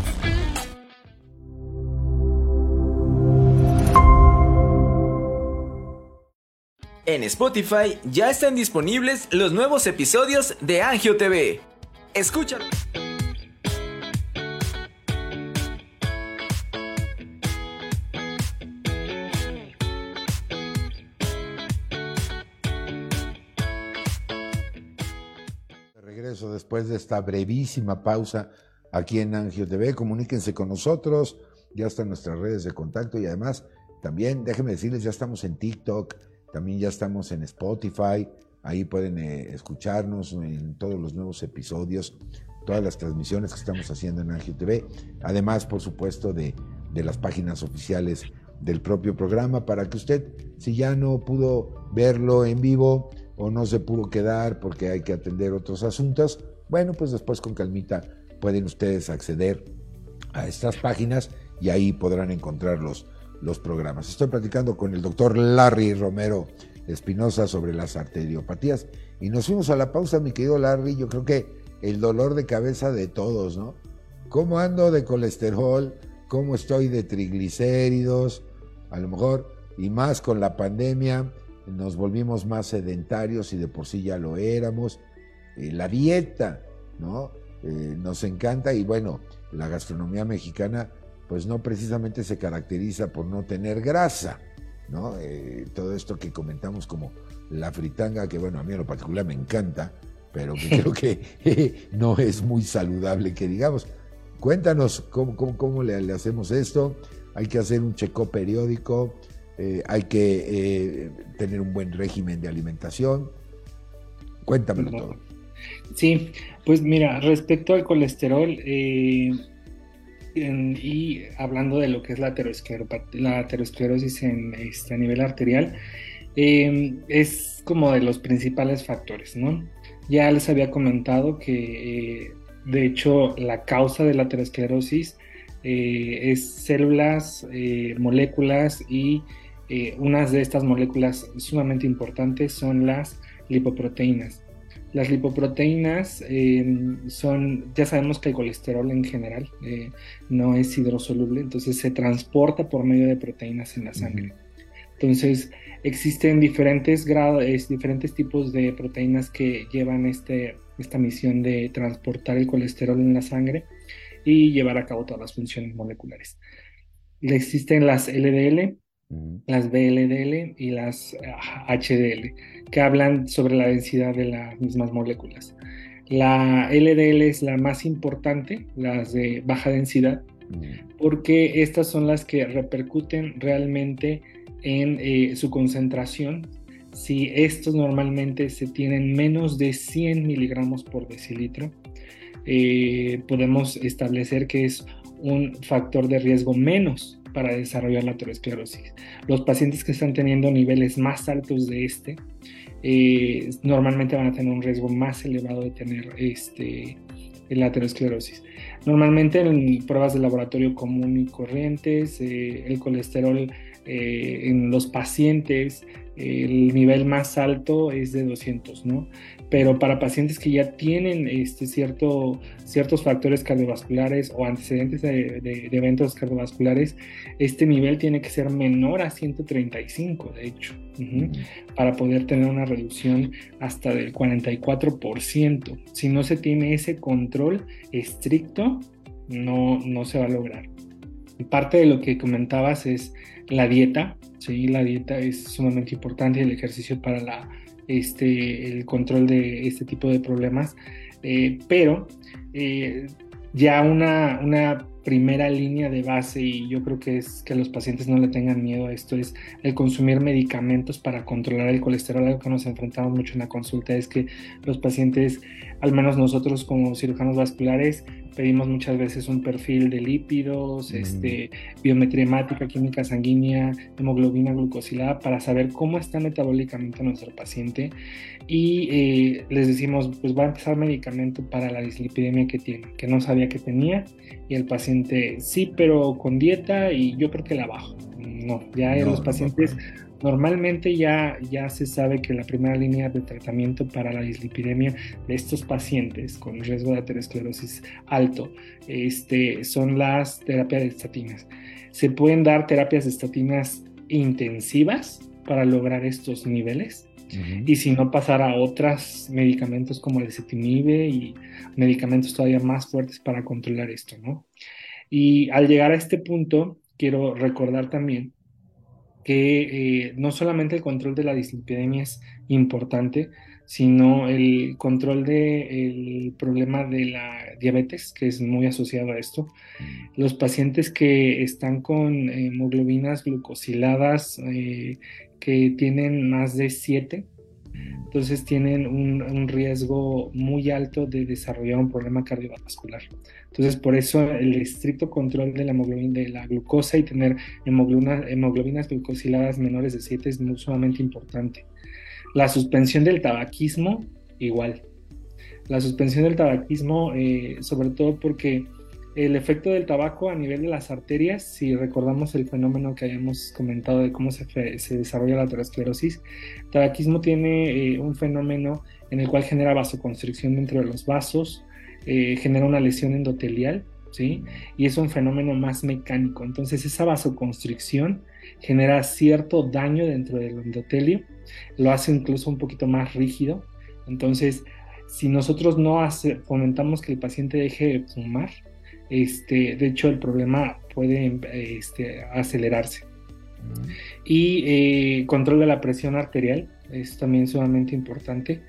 En Spotify ya están disponibles los nuevos episodios de Angio TV. Escúchalo. Después de esta brevísima pausa aquí en Angio TV. Comuníquense con nosotros, ya están nuestras redes de contacto y además también déjenme decirles, ya estamos en TikTok, también ya estamos en Spotify, ahí pueden eh, escucharnos en todos los nuevos episodios, todas las transmisiones que estamos haciendo en Angio TV, además por supuesto de, de las páginas oficiales del propio programa para que usted, si ya no pudo verlo en vivo, o no se pudo quedar porque hay que atender otros asuntos, bueno, pues después con calmita pueden ustedes acceder a estas páginas y ahí podrán encontrar los, los programas. Estoy platicando con el doctor Larry Romero Espinosa sobre las arteriopatías y nos fuimos a la pausa, mi querido Larry. Yo creo que el dolor de cabeza de todos, ¿no? ¿Cómo ando de colesterol? ¿Cómo estoy de triglicéridos? A lo mejor, y más con la pandemia, nos volvimos más sedentarios y de por sí ya lo éramos. Eh, la dieta, ¿no? Eh, nos encanta y bueno, la gastronomía mexicana pues no precisamente se caracteriza por no tener grasa, ¿no? Eh, todo esto que comentamos como la fritanga, que bueno, a mí en lo particular me encanta, pero que creo que [LAUGHS] no es muy saludable que digamos. Cuéntanos cómo, cómo, le, hacemos esto, hay que hacer un checo periódico, eh, hay que eh, tener un buen régimen de alimentación. Cuéntamelo todo. Sí, pues mira, respecto al colesterol, eh, y hablando de lo que es la, la aterosclerosis en, este, a nivel arterial, em, es como de los principales factores, ¿no? Ya les había comentado que, eh, de hecho, la causa de la aterosclerosis eh, es células, eh, moléculas y unas de estas moléculas sumamente importantes son las lipoproteínas. Las lipoproteínas em, son, ya sabemos que el colesterol en general eh, no es hidrosoluble, entonces se transporta por medio de proteínas en la sangre. Entonces existen diferentes grados, diferentes tipos de proteínas que llevan este, esta misión de transportar el colesterol en la sangre y llevar a cabo todas las funciones moleculares. Existen las LDL, las BLDL y las HDL, que hablan sobre la densidad de las mismas moléculas. La LDL es la más importante, las de baja densidad, porque estas son las que repercuten realmente en eh, su concentración. Si estos normalmente se tienen menos de 100 miligramos por decilitro, eh, podemos establecer que es un factor de riesgo menos para desarrollar la aterosclerosis. Los pacientes que están teniendo niveles más altos de este eh, normalmente van a tener un riesgo más elevado de tener este, la aterosclerosis. Normalmente en pruebas de laboratorio común y corrientes, eh, el colesterol eh, en los pacientes, el nivel más alto es de 200, ¿no? Pero para pacientes que ya tienen este cierto, ciertos factores cardiovasculares o antecedentes de, eventos cardiovasculares, este nivel tiene que ser menor a 135, de hecho, para poder tener una reducción hasta del 44%. Si no se tiene ese control estricto, no, no se va a lograr. Parte de lo que comentabas es la dieta, ¿sí? la dieta es sumamente importante el ejercicio para la este, el control de este tipo de problemas, eh, pero eh, ya una, una primera línea de base y yo creo que es que los pacientes no le tengan miedo a esto es el consumir medicamentos para controlar el colesterol algo que nos enfrentamos mucho en la consulta es que los pacientes al menos nosotros como cirujanos vasculares pedimos muchas veces un perfil de lípidos, este, biometría hemática, química sanguínea, hemoglobina glucosilada para saber cómo está metabólicamente nuestro paciente y eh, les decimos pues va a empezar medicamento para la dislipidemia que tiene, que no sabía que tenía y el paciente sí, pero con dieta y yo creo que la bajo. No, ya los pacientes Normalmente ya, ya se sabe que la primera línea de tratamiento para la dislipidemia de estos pacientes con riesgo de aterosclerosis alto este, son las terapias de estatinas. Se pueden dar terapias de estatinas intensivas para lograr estos niveles y si no pasar a otros medicamentos como el cetinib y medicamentos todavía más fuertes para controlar esto, ¿no? Y al llegar a este punto, quiero recordar también que eh, no solamente el control de la dislipidemia es importante, sino el control del problema de la diabetes, que es muy asociado a esto. Los pacientes que están con hemoglobinas glucosiladas eh, que tienen más de 7, entonces tienen un, riesgo muy alto de desarrollar un problema cardiovascular. Entonces por eso el estricto control de la hemoglobina, de la glucosa y tener hemoglobinas glucosiladas menores de 7 es muy sumamente importante. La suspensión del tabaquismo, igual. La suspensión del tabaquismo, eh, sobre todo porque el efecto del tabaco a nivel de las arterias, si recordamos el fenómeno que habíamos comentado de cómo se, desarrolla la aterosclerosis, el tabaquismo tiene eh, un fenómeno en el cual genera vasoconstricción dentro de los vasos, eh, genera una lesión endotelial, ¿sí? Y es un fenómeno más mecánico. Entonces esa vasoconstricción genera cierto daño dentro del endotelio, lo hace incluso un poquito más rígido. Entonces, si nosotros no fomentamos que el paciente deje de fumar, este, de hecho el problema puede este, acelerarse. Y eh, control de la presión arterial es también sumamente importante.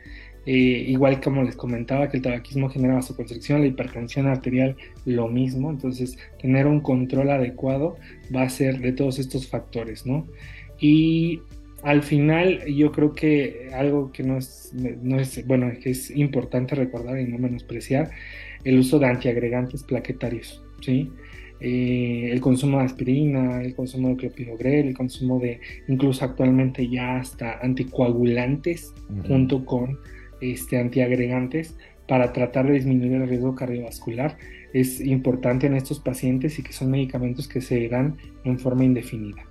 Eh, igual como les comentaba que el tabaquismo genera vasoconstricción, la hipertensión arterial lo mismo, entonces tener un control adecuado va a ser de todos estos factores, ¿no? Y al final yo creo que algo que no es, no es, bueno, que es importante recordar y no menospreciar el uso de antiagregantes plaquetarios, ¿sí? Eh, el consumo de aspirina, el consumo de clopidogrel, el consumo de incluso actualmente ya hasta anticoagulantes junto con este, antiagregantes para tratar de disminuir el riesgo cardiovascular es importante en estos pacientes y que son medicamentos que se dan en forma indefinida.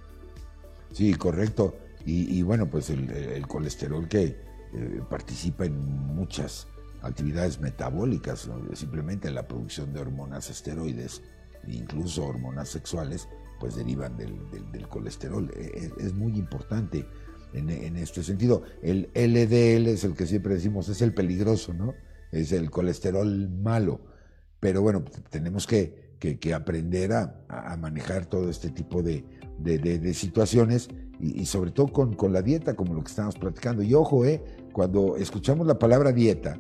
Sí, correcto. Y, bueno, pues el, colesterol que eh, participa en muchas actividades metabólicas, simplemente la producción de hormonas esteroides, incluso hormonas sexuales, pues derivan del, colesterol. E, e, es, muy importante en, este sentido. El LDL es el que siempre decimos, es el peligroso, ¿no? Es el colesterol malo. Pero bueno, tenemos que, aprender a, manejar todo este tipo de, situaciones y, sobre todo con, con, la dieta, como lo que estamos platicando. Y ojo, eh, cuando escuchamos la palabra dieta,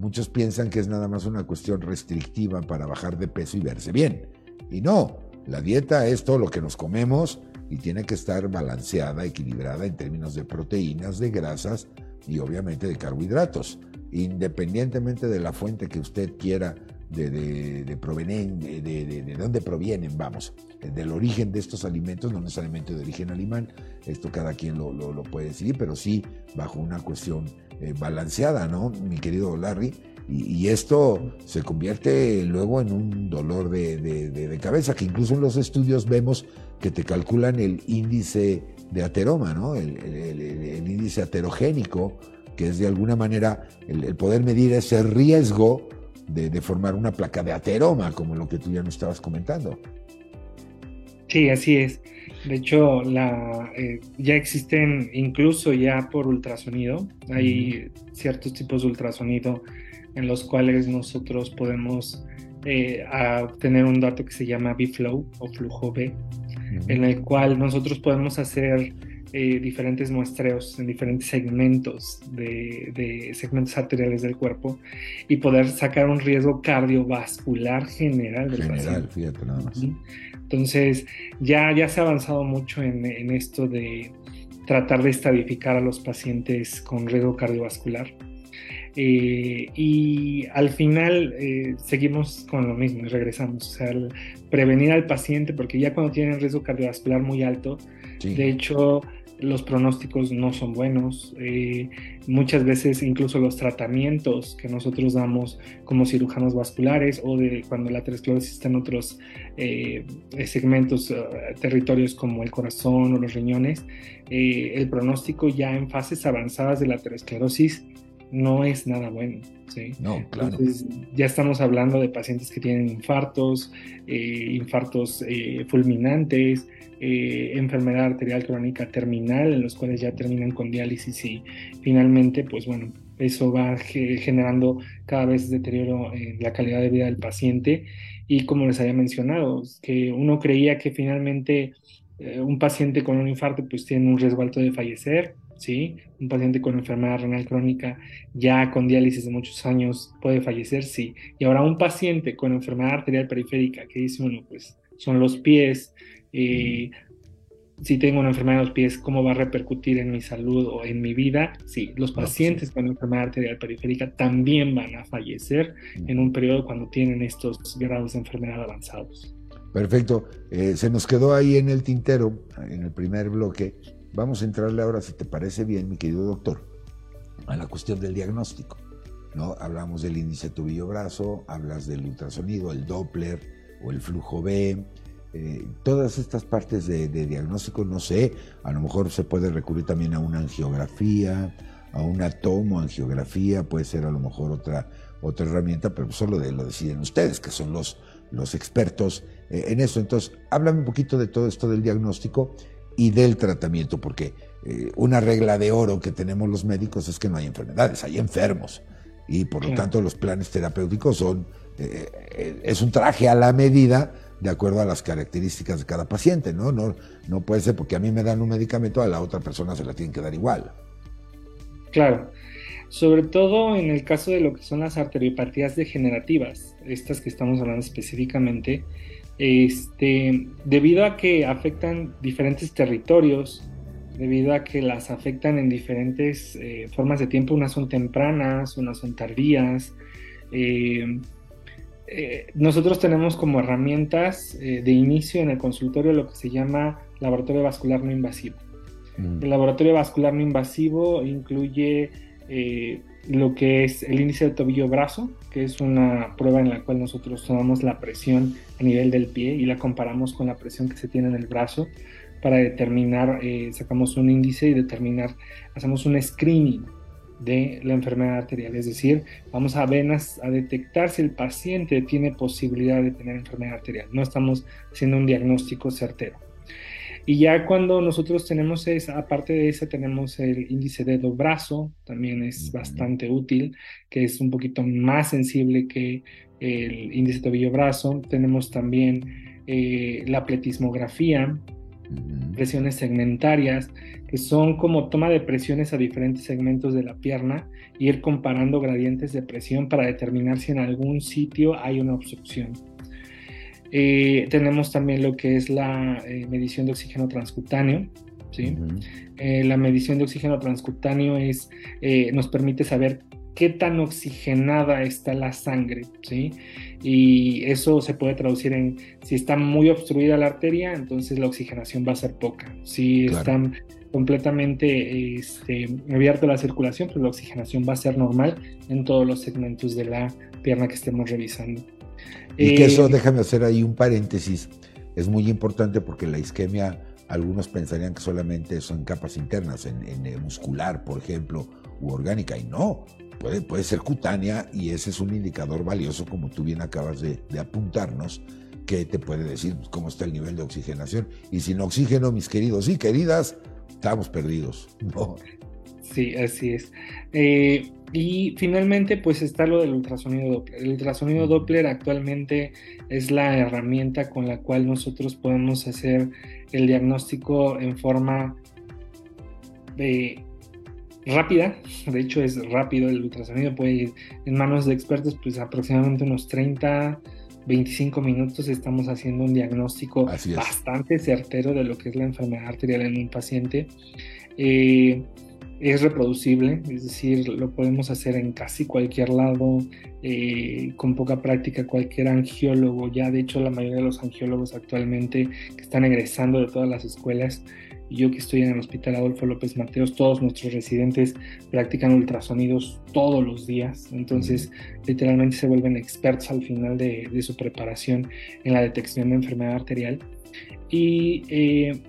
Muchos piensan que es nada más una cuestión restrictiva para bajar de peso y verse bien. Y no, la dieta es todo lo que nos comemos y tiene que estar balanceada, equilibrada en términos de proteínas, de grasas y obviamente de carbohidratos. Independientemente de la fuente que usted quiera de, de, de, de, dónde provienen, vamos, del origen de estos alimentos, no necesariamente de origen alemán, esto cada quien lo, lo puede decidir, pero sí bajo una cuestión eh, balanceada, ¿no? Mi querido Larry. Y, esto se convierte luego en un dolor de, cabeza, que incluso en los estudios vemos que te calculan el índice de ateroma, ¿no? El, índice aterogénico, que es de alguna manera el, poder medir ese riesgo de, formar una placa de ateroma, como lo que tú ya nos estabas comentando. Sí, así es. De hecho, la, eh, ya existen incluso ya por ultrasonido, hay ciertos tipos de ultrasonido en los cuales nosotros podemos eh, tener un dato que se llama B-Flow o flujo B, en el cual nosotros podemos hacer eh, diferentes muestreos en diferentes segmentos de, segmentos arteriales del cuerpo y poder sacar un riesgo cardiovascular general del general, fíjate nada más. Entonces, ya, ya se ha avanzado mucho en, esto de tratar de estadificar a los pacientes con riesgo cardiovascular. Eh, y al final eh, seguimos con lo mismo y regresamos, o sea, prevenir al paciente, porque ya cuando tienen riesgo cardiovascular muy alto, de hecho, los pronósticos no son buenos. Eh, muchas veces incluso los tratamientos que nosotros damos como cirujanos vasculares o de cuando la aterosclerosis está en otros eh, segmentos, eh, territorios como el corazón o los riñones, el pronóstico ya en fases avanzadas de la aterosclerosis no es nada bueno. ¿sí? No, claro. Entonces, ya estamos hablando de pacientes que tienen infartos, infartos fulminantes, eh, enfermedad arterial crónica terminal, en los cuales ya terminan con diálisis y finalmente, pues bueno, eso va generando cada vez deterioro en la calidad de vida del paciente y como les había mencionado, que uno creía que finalmente eh, un paciente con un infarto pues tiene un riesgo alto de fallecer, ¿sí? Un paciente con enfermedad renal crónica ya con diálisis de muchos años puede fallecer, sí. Y ahora un paciente con enfermedad arterial periférica que dice uno, pues son los pies, y si tengo una enfermedad de los pies, ¿cómo va a repercutir en mi salud o en mi vida? Sí, los pacientes con enfermedad arterial periférica también van a fallecer en un periodo cuando tienen estos grados de enfermedad avanzados. Perfecto. Eh, se nos quedó ahí en el tintero, en el primer bloque. Vamos a entrarle ahora, si te parece bien, mi querido doctor, a la cuestión del diagnóstico. ¿no? Hablamos del índice tobillo-brazo, hablas del ultrasonido, el Doppler, o el flujo B. Eh, todas estas partes de, diagnóstico, no sé, a lo mejor se puede recurrir también a una angiografía, a una tomoangiografía, puede ser a lo mejor otra, otra herramienta, pero solo de, lo deciden ustedes, que son los, los expertos eh, en eso. Entonces, háblame un poquito de todo esto del diagnóstico y del tratamiento, porque eh, una regla de oro que tenemos los médicos es que no hay enfermedades, hay enfermos. Y por lo tanto los planes terapéuticos son, eh, es un traje a la medida de acuerdo a las características de cada paciente, ¿no? ¿no? No puede ser porque a mí me dan un medicamento, a la otra persona se la tienen que dar igual. Claro, sobre todo en el caso de lo que son las arteriopatías degenerativas, estas que estamos hablando específicamente, este, debido a que afectan diferentes territorios, debido a que las afectan en diferentes eh, formas de tiempo, unas son tempranas, unas son tardías. Eh, eh, nosotros tenemos como herramientas de inicio en el consultorio lo que se llama laboratorio vascular no invasivo. Mm. El laboratorio vascular no invasivo incluye lo que es el índice de tobillo-brazo, que es una prueba en la cual nosotros tomamos la presión a nivel del pie y la comparamos con la presión que se tiene en el brazo para determinar, eh, sacamos un índice y determinar, hacemos un screening de la enfermedad arterial, es decir, vamos a venas a detectar si el paciente tiene posibilidad de tener enfermedad arterial. No estamos haciendo un diagnóstico certero. Y ya cuando nosotros tenemos esa, aparte de esa, tenemos el índice dedo-brazo, también es bastante útil, que es un poquito más sensible que el índice tobillo-brazo. Tenemos también eh, la pletismografía, presiones segmentarias, que son como toma de presiones a diferentes segmentos de la pierna, y ir comparando gradientes de presión para determinar si en algún sitio hay una obstrucción. Eh, tenemos también lo que es la eh, medición de oxígeno transcutáneo. ¿sí? Eh, la medición de oxígeno transcutáneo es, nos permite saber qué tan oxigenada está la sangre. ¿sí? Y eso se puede traducir en si está muy obstruida la arteria, entonces la oxigenación va a ser poca. Si está completamente este, abierta la circulación, pues la oxigenación va a ser normal en todos los segmentos de la pierna que estemos revisando. Y que eso, eh, déjame hacer ahí un paréntesis, es muy importante porque la isquemia, algunos pensarían que solamente son capas internas, en, en muscular, por ejemplo, u orgánica, y no, puede, puede ser cutánea y ese es un indicador valioso, como tú bien acabas de, de apuntarnos, que te puede decir cómo está el nivel de oxigenación. Y sin oxígeno, mis queridos y queridas, estamos perdidos. No. Sí, así es. Eh, y finalmente, pues está lo del ultrasonido Doppler. El ultrasonido Doppler actualmente es la herramienta con la cual nosotros podemos hacer el diagnóstico en forma eh, rápida. De hecho, es rápido el ultrasonido. Puede ir en manos de expertos, pues aproximadamente unos 30, 25 minutos estamos haciendo un diagnóstico bastante certero de lo que es la enfermedad arterial en un paciente. Eh, es reproducible, es decir, lo podemos hacer en casi cualquier lado, eh, con poca práctica, cualquier angiólogo, ya de hecho la mayoría de los angiólogos actualmente que están egresando de todas las escuelas, yo que estoy en el Hospital Adolfo López Mateos, todos nuestros residentes practican ultrasonidos todos los días, entonces literalmente se vuelven expertos al final de, su preparación en la detección de enfermedad arterial. Y eh,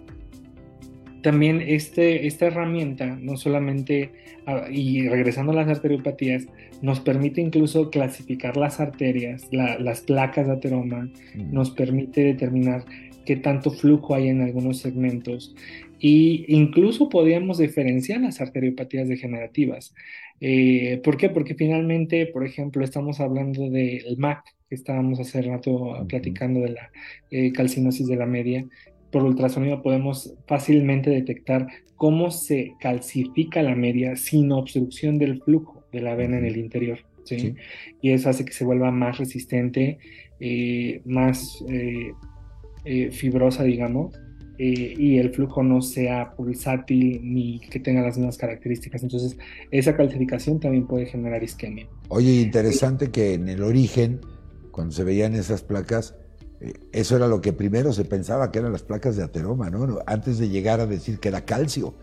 también este, esta herramienta no solamente, ah, y regresando a las arteriopatías, nos permite incluso clasificar las arterias, las placas de ateroma, mm. nos permite determinar qué tanto flujo hay en algunos segmentos e incluso podríamos diferenciar las arteriopatías degenerativas. Eh, ¿Por qué? Porque finalmente, por ejemplo, estamos hablando del MAC, que estábamos hace rato platicando de la eh, calcinosis de la media, por ultrasonido podemos fácilmente detectar cómo se calcifica la media sin obstrucción del flujo de la vena en el interior. ¿sí? Y eso hace que se vuelva más resistente, eh, más eh, eh, fibrosa, digamos, y el flujo no sea pulsátil ni que tenga las mismas características. Entonces, esa calcificación también puede generar isquemia. Oye, interesante que en el origen, cuando se veían esas placas, eso era lo que primero se pensaba que eran las placas de ateroma, ¿no? Antes de llegar a decir que era calcio.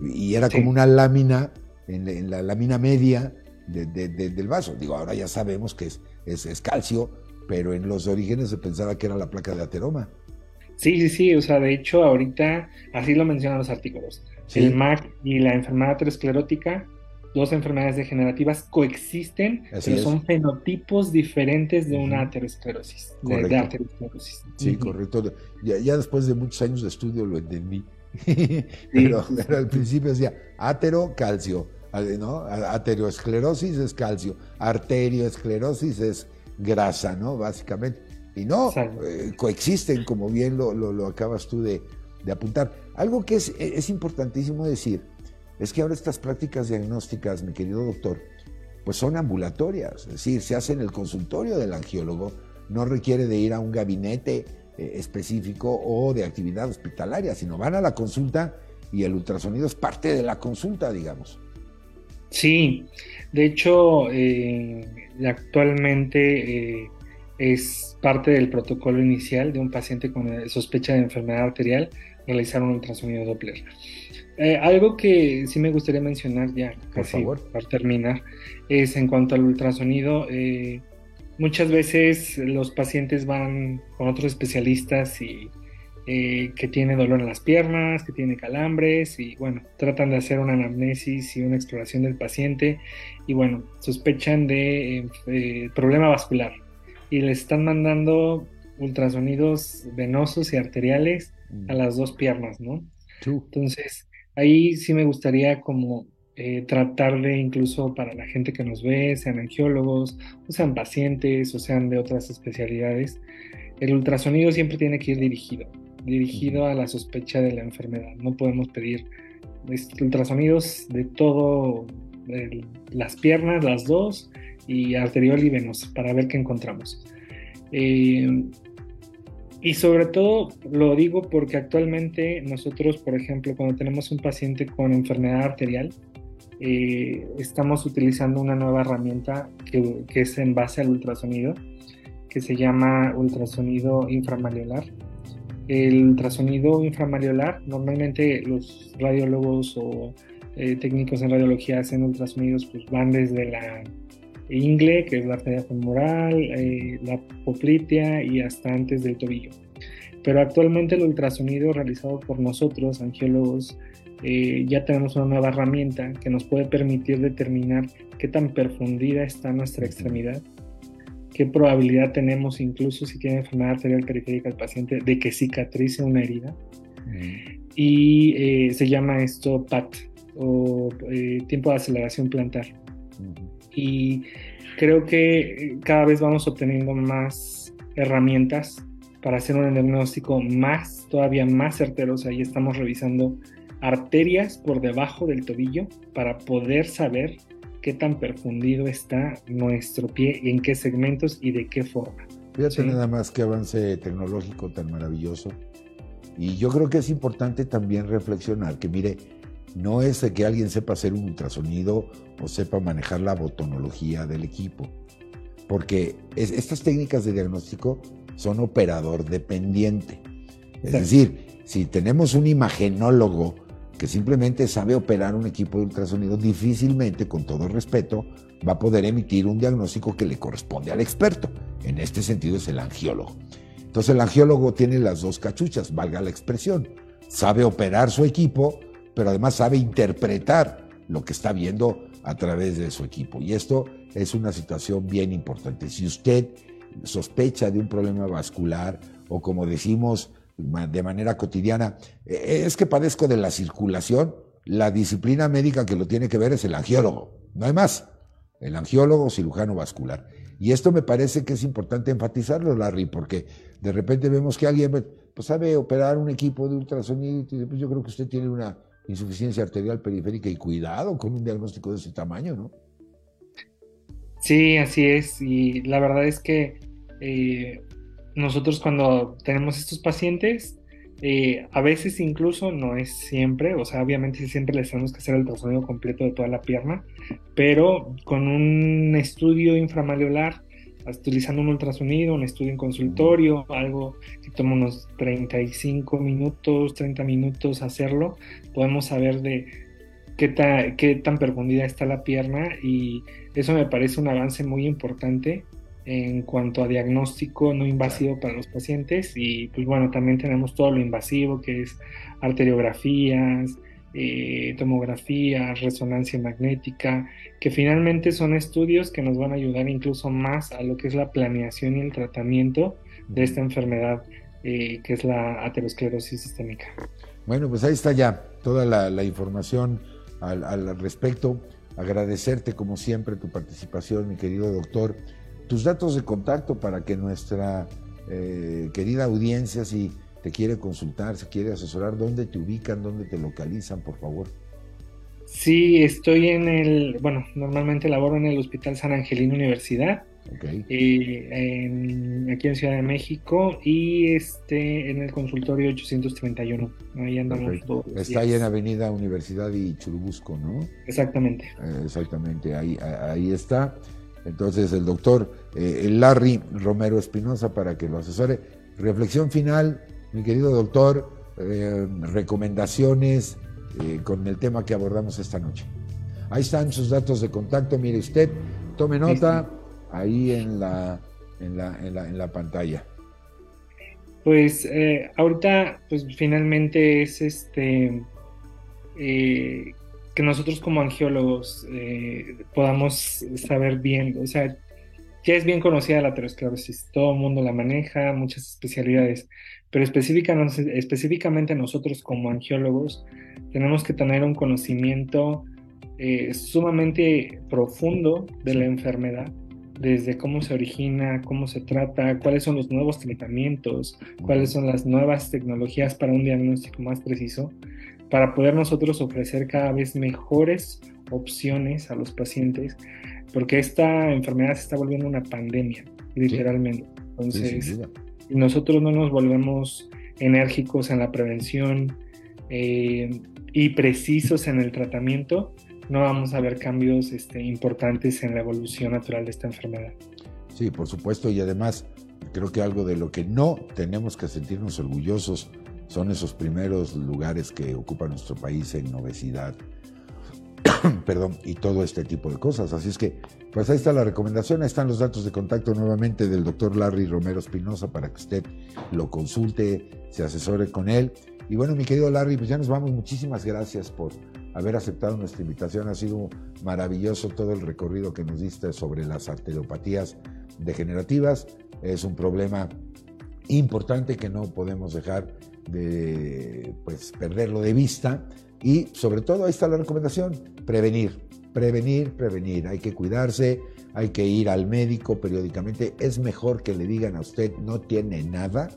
Y era como una lámina, en, la lámina media del vaso. Digo, ahora ya sabemos que es, es, calcio, pero en los orígenes se pensaba que era la placa de ateroma. Sí, sí, sí, o sea, de hecho ahorita así lo mencionan los artículos. El MAC y la enfermedad aterosclerótica, dos enfermedades degenerativas coexisten, pero son fenotipos diferentes de una aterosclerosis, de, aterosclerosis. Sí, correcto. Ya, después de muchos años de estudio lo entendí. [LAUGHS] pero, al principio decía atero, calcio, ¿no? Aterosclerosis es calcio, arterioesclerosis es grasa, ¿no? Básicamente. Y no, eh, coexisten, como bien lo, lo, acabas tú de, de, apuntar. Algo que es, es importantísimo decir es que ahora estas prácticas diagnósticas, mi querido doctor, pues son ambulatorias, es decir, se hace en el consultorio del angiólogo, no requiere de ir a un gabinete eh, específico o de actividad hospitalaria, sino van a la consulta y el ultrasonido es parte de la consulta, digamos. Sí, de hecho, eh, actualmente es parte del protocolo inicial de un paciente con sospecha de enfermedad arterial realizar un ultrasonido Doppler. Eh, algo que sí me gustaría mencionar ya, Por favor. para terminar, es en cuanto al ultrasonido. Eh, muchas veces los pacientes van con otros especialistas y eh, que tiene dolor en las piernas, que tiene calambres y bueno, tratan de hacer una anamnesis y una exploración del paciente y bueno, sospechan de problema vascular y le están mandando ultrasonidos venosos y arteriales a mm. las dos piernas, ¿no? Entonces, ahí sí me gustaría como eh, tratar de incluso para la gente que nos ve, sean angiólogos, o sean pacientes, o sean de otras especialidades, el ultrasonido siempre tiene que ir dirigido, dirigido a la sospecha de la enfermedad. No podemos pedir ultrasonidos de todo, las piernas, las dos, y arteriol y venoso para ver qué encontramos. Eh, y sobre todo lo digo porque actualmente nosotros, por ejemplo, cuando tenemos un paciente con enfermedad arterial, eh, estamos utilizando una nueva herramienta que, es en base al ultrasonido, que se llama ultrasonido inframaliolar. El ultrasonido inframaliolar, normalmente los radiólogos o eh, técnicos en radiología hacen ultrasonidos, pues van desde la ingle, que es la arteria femoral, eh, la poplitea y hasta antes del tobillo. Pero actualmente el ultrasonido realizado por nosotros, angiólogos, eh, ya tenemos una nueva herramienta que nos puede permitir determinar qué tan perfundida está nuestra extremidad, qué probabilidad tenemos incluso si tiene enfermedad arterial periférica el paciente de que cicatrice una herida. Y eh, se llama esto PAT o tiempo de aceleración plantar y creo que cada vez vamos obteniendo más herramientas para hacer un diagnóstico más, todavía más certero. O sea, ahí estamos revisando arterias por debajo del tobillo para poder saber qué tan perfundido está nuestro pie, en qué segmentos y de qué forma. Fíjate nada más que avance tecnológico tan maravilloso. Y yo creo que es importante también reflexionar que, mire, no es de que alguien sepa hacer un ultrasonido o sepa manejar la botonología del equipo, porque estas técnicas de diagnóstico son operador dependiente. Es decir, si tenemos un imagenólogo que simplemente sabe operar un equipo de ultrasonido, difícilmente, con todo respeto, va a poder emitir un diagnóstico que le corresponde al experto. En este sentido es el angiólogo. Entonces el angiólogo tiene las dos cachuchas, valga la expresión. Sabe operar su equipo, pero además sabe interpretar lo que está viendo a través de su equipo. Y esto es una situación bien importante. Si usted sospecha de un problema vascular o como decimos de manera cotidiana, e-, es que padezco de la circulación, la disciplina médica que lo tiene que ver es el angiólogo, no hay más, el angiólogo cirujano vascular. Y esto me parece que es importante enfatizarlo, Larry, porque de repente vemos que alguien pues, sabe operar un equipo de ultrasonido y pues yo creo que usted tiene una insuficiencia arterial periférica y cuidado con un diagnóstico de ese tamaño, ¿no? Sí, así es. Y la verdad es que eh, nosotros cuando tenemos estos pacientes, eh, a veces incluso no es siempre, o sea, obviamente siempre les tenemos que hacer el ultrasonido completo de toda la pierna, pero con un estudio inframaliolar utilizando un ultrasonido, un estudio en consultorio, algo que toma unos 35 minutos, 30 minutos hacerlo, podemos saber de qué, qué tan profundidad está la pierna y eso me parece un avance muy importante en cuanto a diagnóstico no invasivo para los pacientes y pues bueno, también tenemos todo lo invasivo que es arteriografías, eh, tomografía, resonancia magnética, que finalmente son estudios que nos van a ayudar incluso más a lo que es la planeación y el tratamiento de esta enfermedad eh, que es la aterosclerosis sistémica. Bueno, pues ahí está ya toda la, información al, respecto. Agradecerte como siempre tu participación, mi querido doctor. Tus datos de contacto para que nuestra eh, querida audiencia, si te quiere consultar, se quiere asesorar, ¿dónde te ubican, dónde te localizan, por favor? Sí, estoy en el, bueno, normalmente laboro en el Hospital San Angelino Universidad, okay. Eh, aquí en Ciudad de México y este en el consultorio 831. Ahí andamos todos. Está ahí en Avenida Universidad y Churubusco, ¿no? Exactamente. Eh, exactamente, ahí, ahí está. Entonces el doctor eh, Larry Romero Espinosa para que lo asesore. Reflexión final, mi querido doctor, eh, recomendaciones eh, con el tema que abordamos esta noche. Ahí están sus datos de contacto, mire usted, tome nota ahí en la, en la, en la, pantalla. Pues eh, ahorita, pues finalmente es este que nosotros como angiólogos podamos saber bien, o sea, ya es bien conocida la aterosclerosis, todo el mundo la maneja, muchas especialidades, pero específicamente nosotros como angiólogos tenemos que tener un conocimiento eh, sumamente profundo de la enfermedad, desde cómo se origina, cómo se trata, cuáles son los nuevos tratamientos, cuáles son las nuevas tecnologías para un diagnóstico más preciso, para poder nosotros ofrecer cada vez mejores opciones a los pacientes, porque esta enfermedad se está volviendo una pandemia, literalmente. Entonces, nosotros no nos volvemos enérgicos en la prevención eh, y precisos en el tratamiento, no vamos a ver cambios este, importantes en la evolución natural de esta enfermedad. Sí, por supuesto, y además creo que algo de lo que no tenemos que sentirnos orgullosos son esos primeros lugares que ocupa nuestro país en obesidad, [COUGHS] perdón, y todo este tipo de cosas. Así es que, pues ahí está la recomendación, ahí están los datos de contacto nuevamente del doctor Larry Romero Espinosa para que usted lo consulte, se asesore con él. Y bueno, mi querido Larry, pues ya nos vamos. Muchísimas gracias por haber aceptado nuestra invitación. Ha sido maravilloso todo el recorrido que nos diste sobre las arteriopatías degenerativas. Es un problema importante que no podemos dejar de pues, perderlo de vista y sobre todo ahí está la recomendación, prevenir, prevenir, prevenir. Hay que cuidarse, hay que ir al médico periódicamente. Es mejor que le digan a usted no tiene nada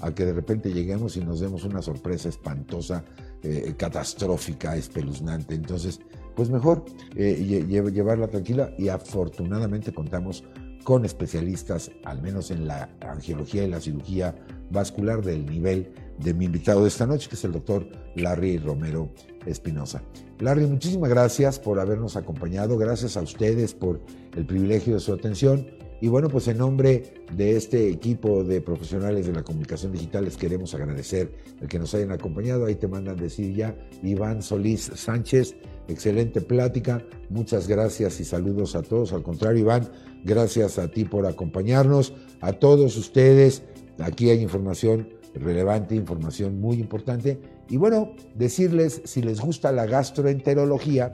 a que de repente lleguemos y nos demos una sorpresa espantosa, eh, catastrófica, espeluznante. Entonces, pues mejor eh, llevarla tranquila y afortunadamente contamos con especialistas, al menos en la angiología y la cirugía vascular del nivel de mi invitado de esta noche, que es el doctor Larry Romero Espinosa. Larry, muchísimas gracias por habernos acompañado, gracias a ustedes por el privilegio de su atención. Y bueno, pues en nombre de este equipo de profesionales de la comunicación digital les queremos agradecer el que nos hayan acompañado. Ahí te mandan decir ya Iván Solís Sánchez, excelente plática. Muchas gracias y saludos a todos. Al contrario, Iván, gracias a ti por acompañarnos. A todos ustedes, aquí hay información relevante, información muy importante. Y bueno, decirles, si les gusta la gastroenterología,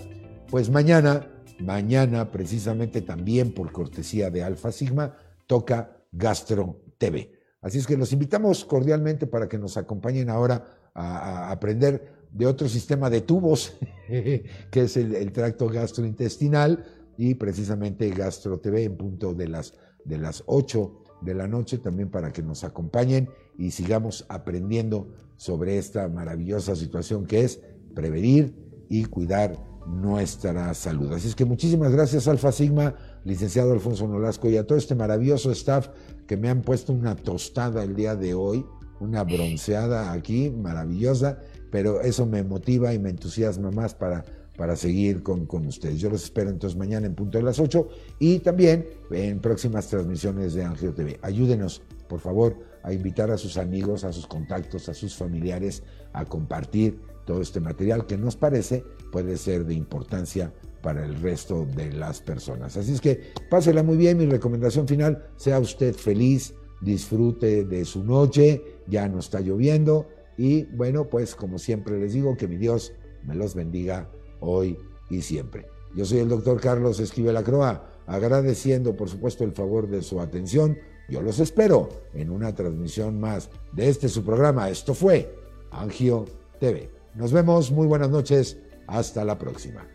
pues mañana, mañana precisamente también por cortesía de Alfa Sigma, toca Gastro TV. Así es que los invitamos cordialmente para que nos acompañen ahora a, aprender de otro sistema de tubos, [LAUGHS] que es el, tracto gastrointestinal, y precisamente Gastro TV en punto de las, de las 8 de la noche también para que nos acompañen y sigamos aprendiendo sobre esta maravillosa situación que es prevenir y cuidar nuestra salud. Así es que muchísimas gracias Alfa Sigma, licenciado Alfonso Nolasco y a todo este maravilloso staff que me han puesto una tostada el día de hoy, una bronceada aquí maravillosa, pero eso me motiva y me entusiasma más para para seguir con, con, ustedes. Yo los espero entonces mañana en punto de las 8 y también en próximas transmisiones de Angio TV. Ayúdenos, por favor, a invitar a sus amigos, a sus contactos, a sus familiares a compartir todo este material que nos parece puede ser de importancia para el resto de las personas. Así es que pásela muy bien, mi recomendación final, sea usted feliz, disfrute de su noche, ya no está lloviendo y bueno, pues como siempre les digo, que mi Dios me los bendiga hoy y siempre. Yo soy el doctor Carlos Esquivel Acroa, agradeciendo por supuesto el favor de su atención. Yo los espero en una transmisión más de este su programa. Esto fue Angio TV. Nos vemos, muy buenas noches, hasta la próxima.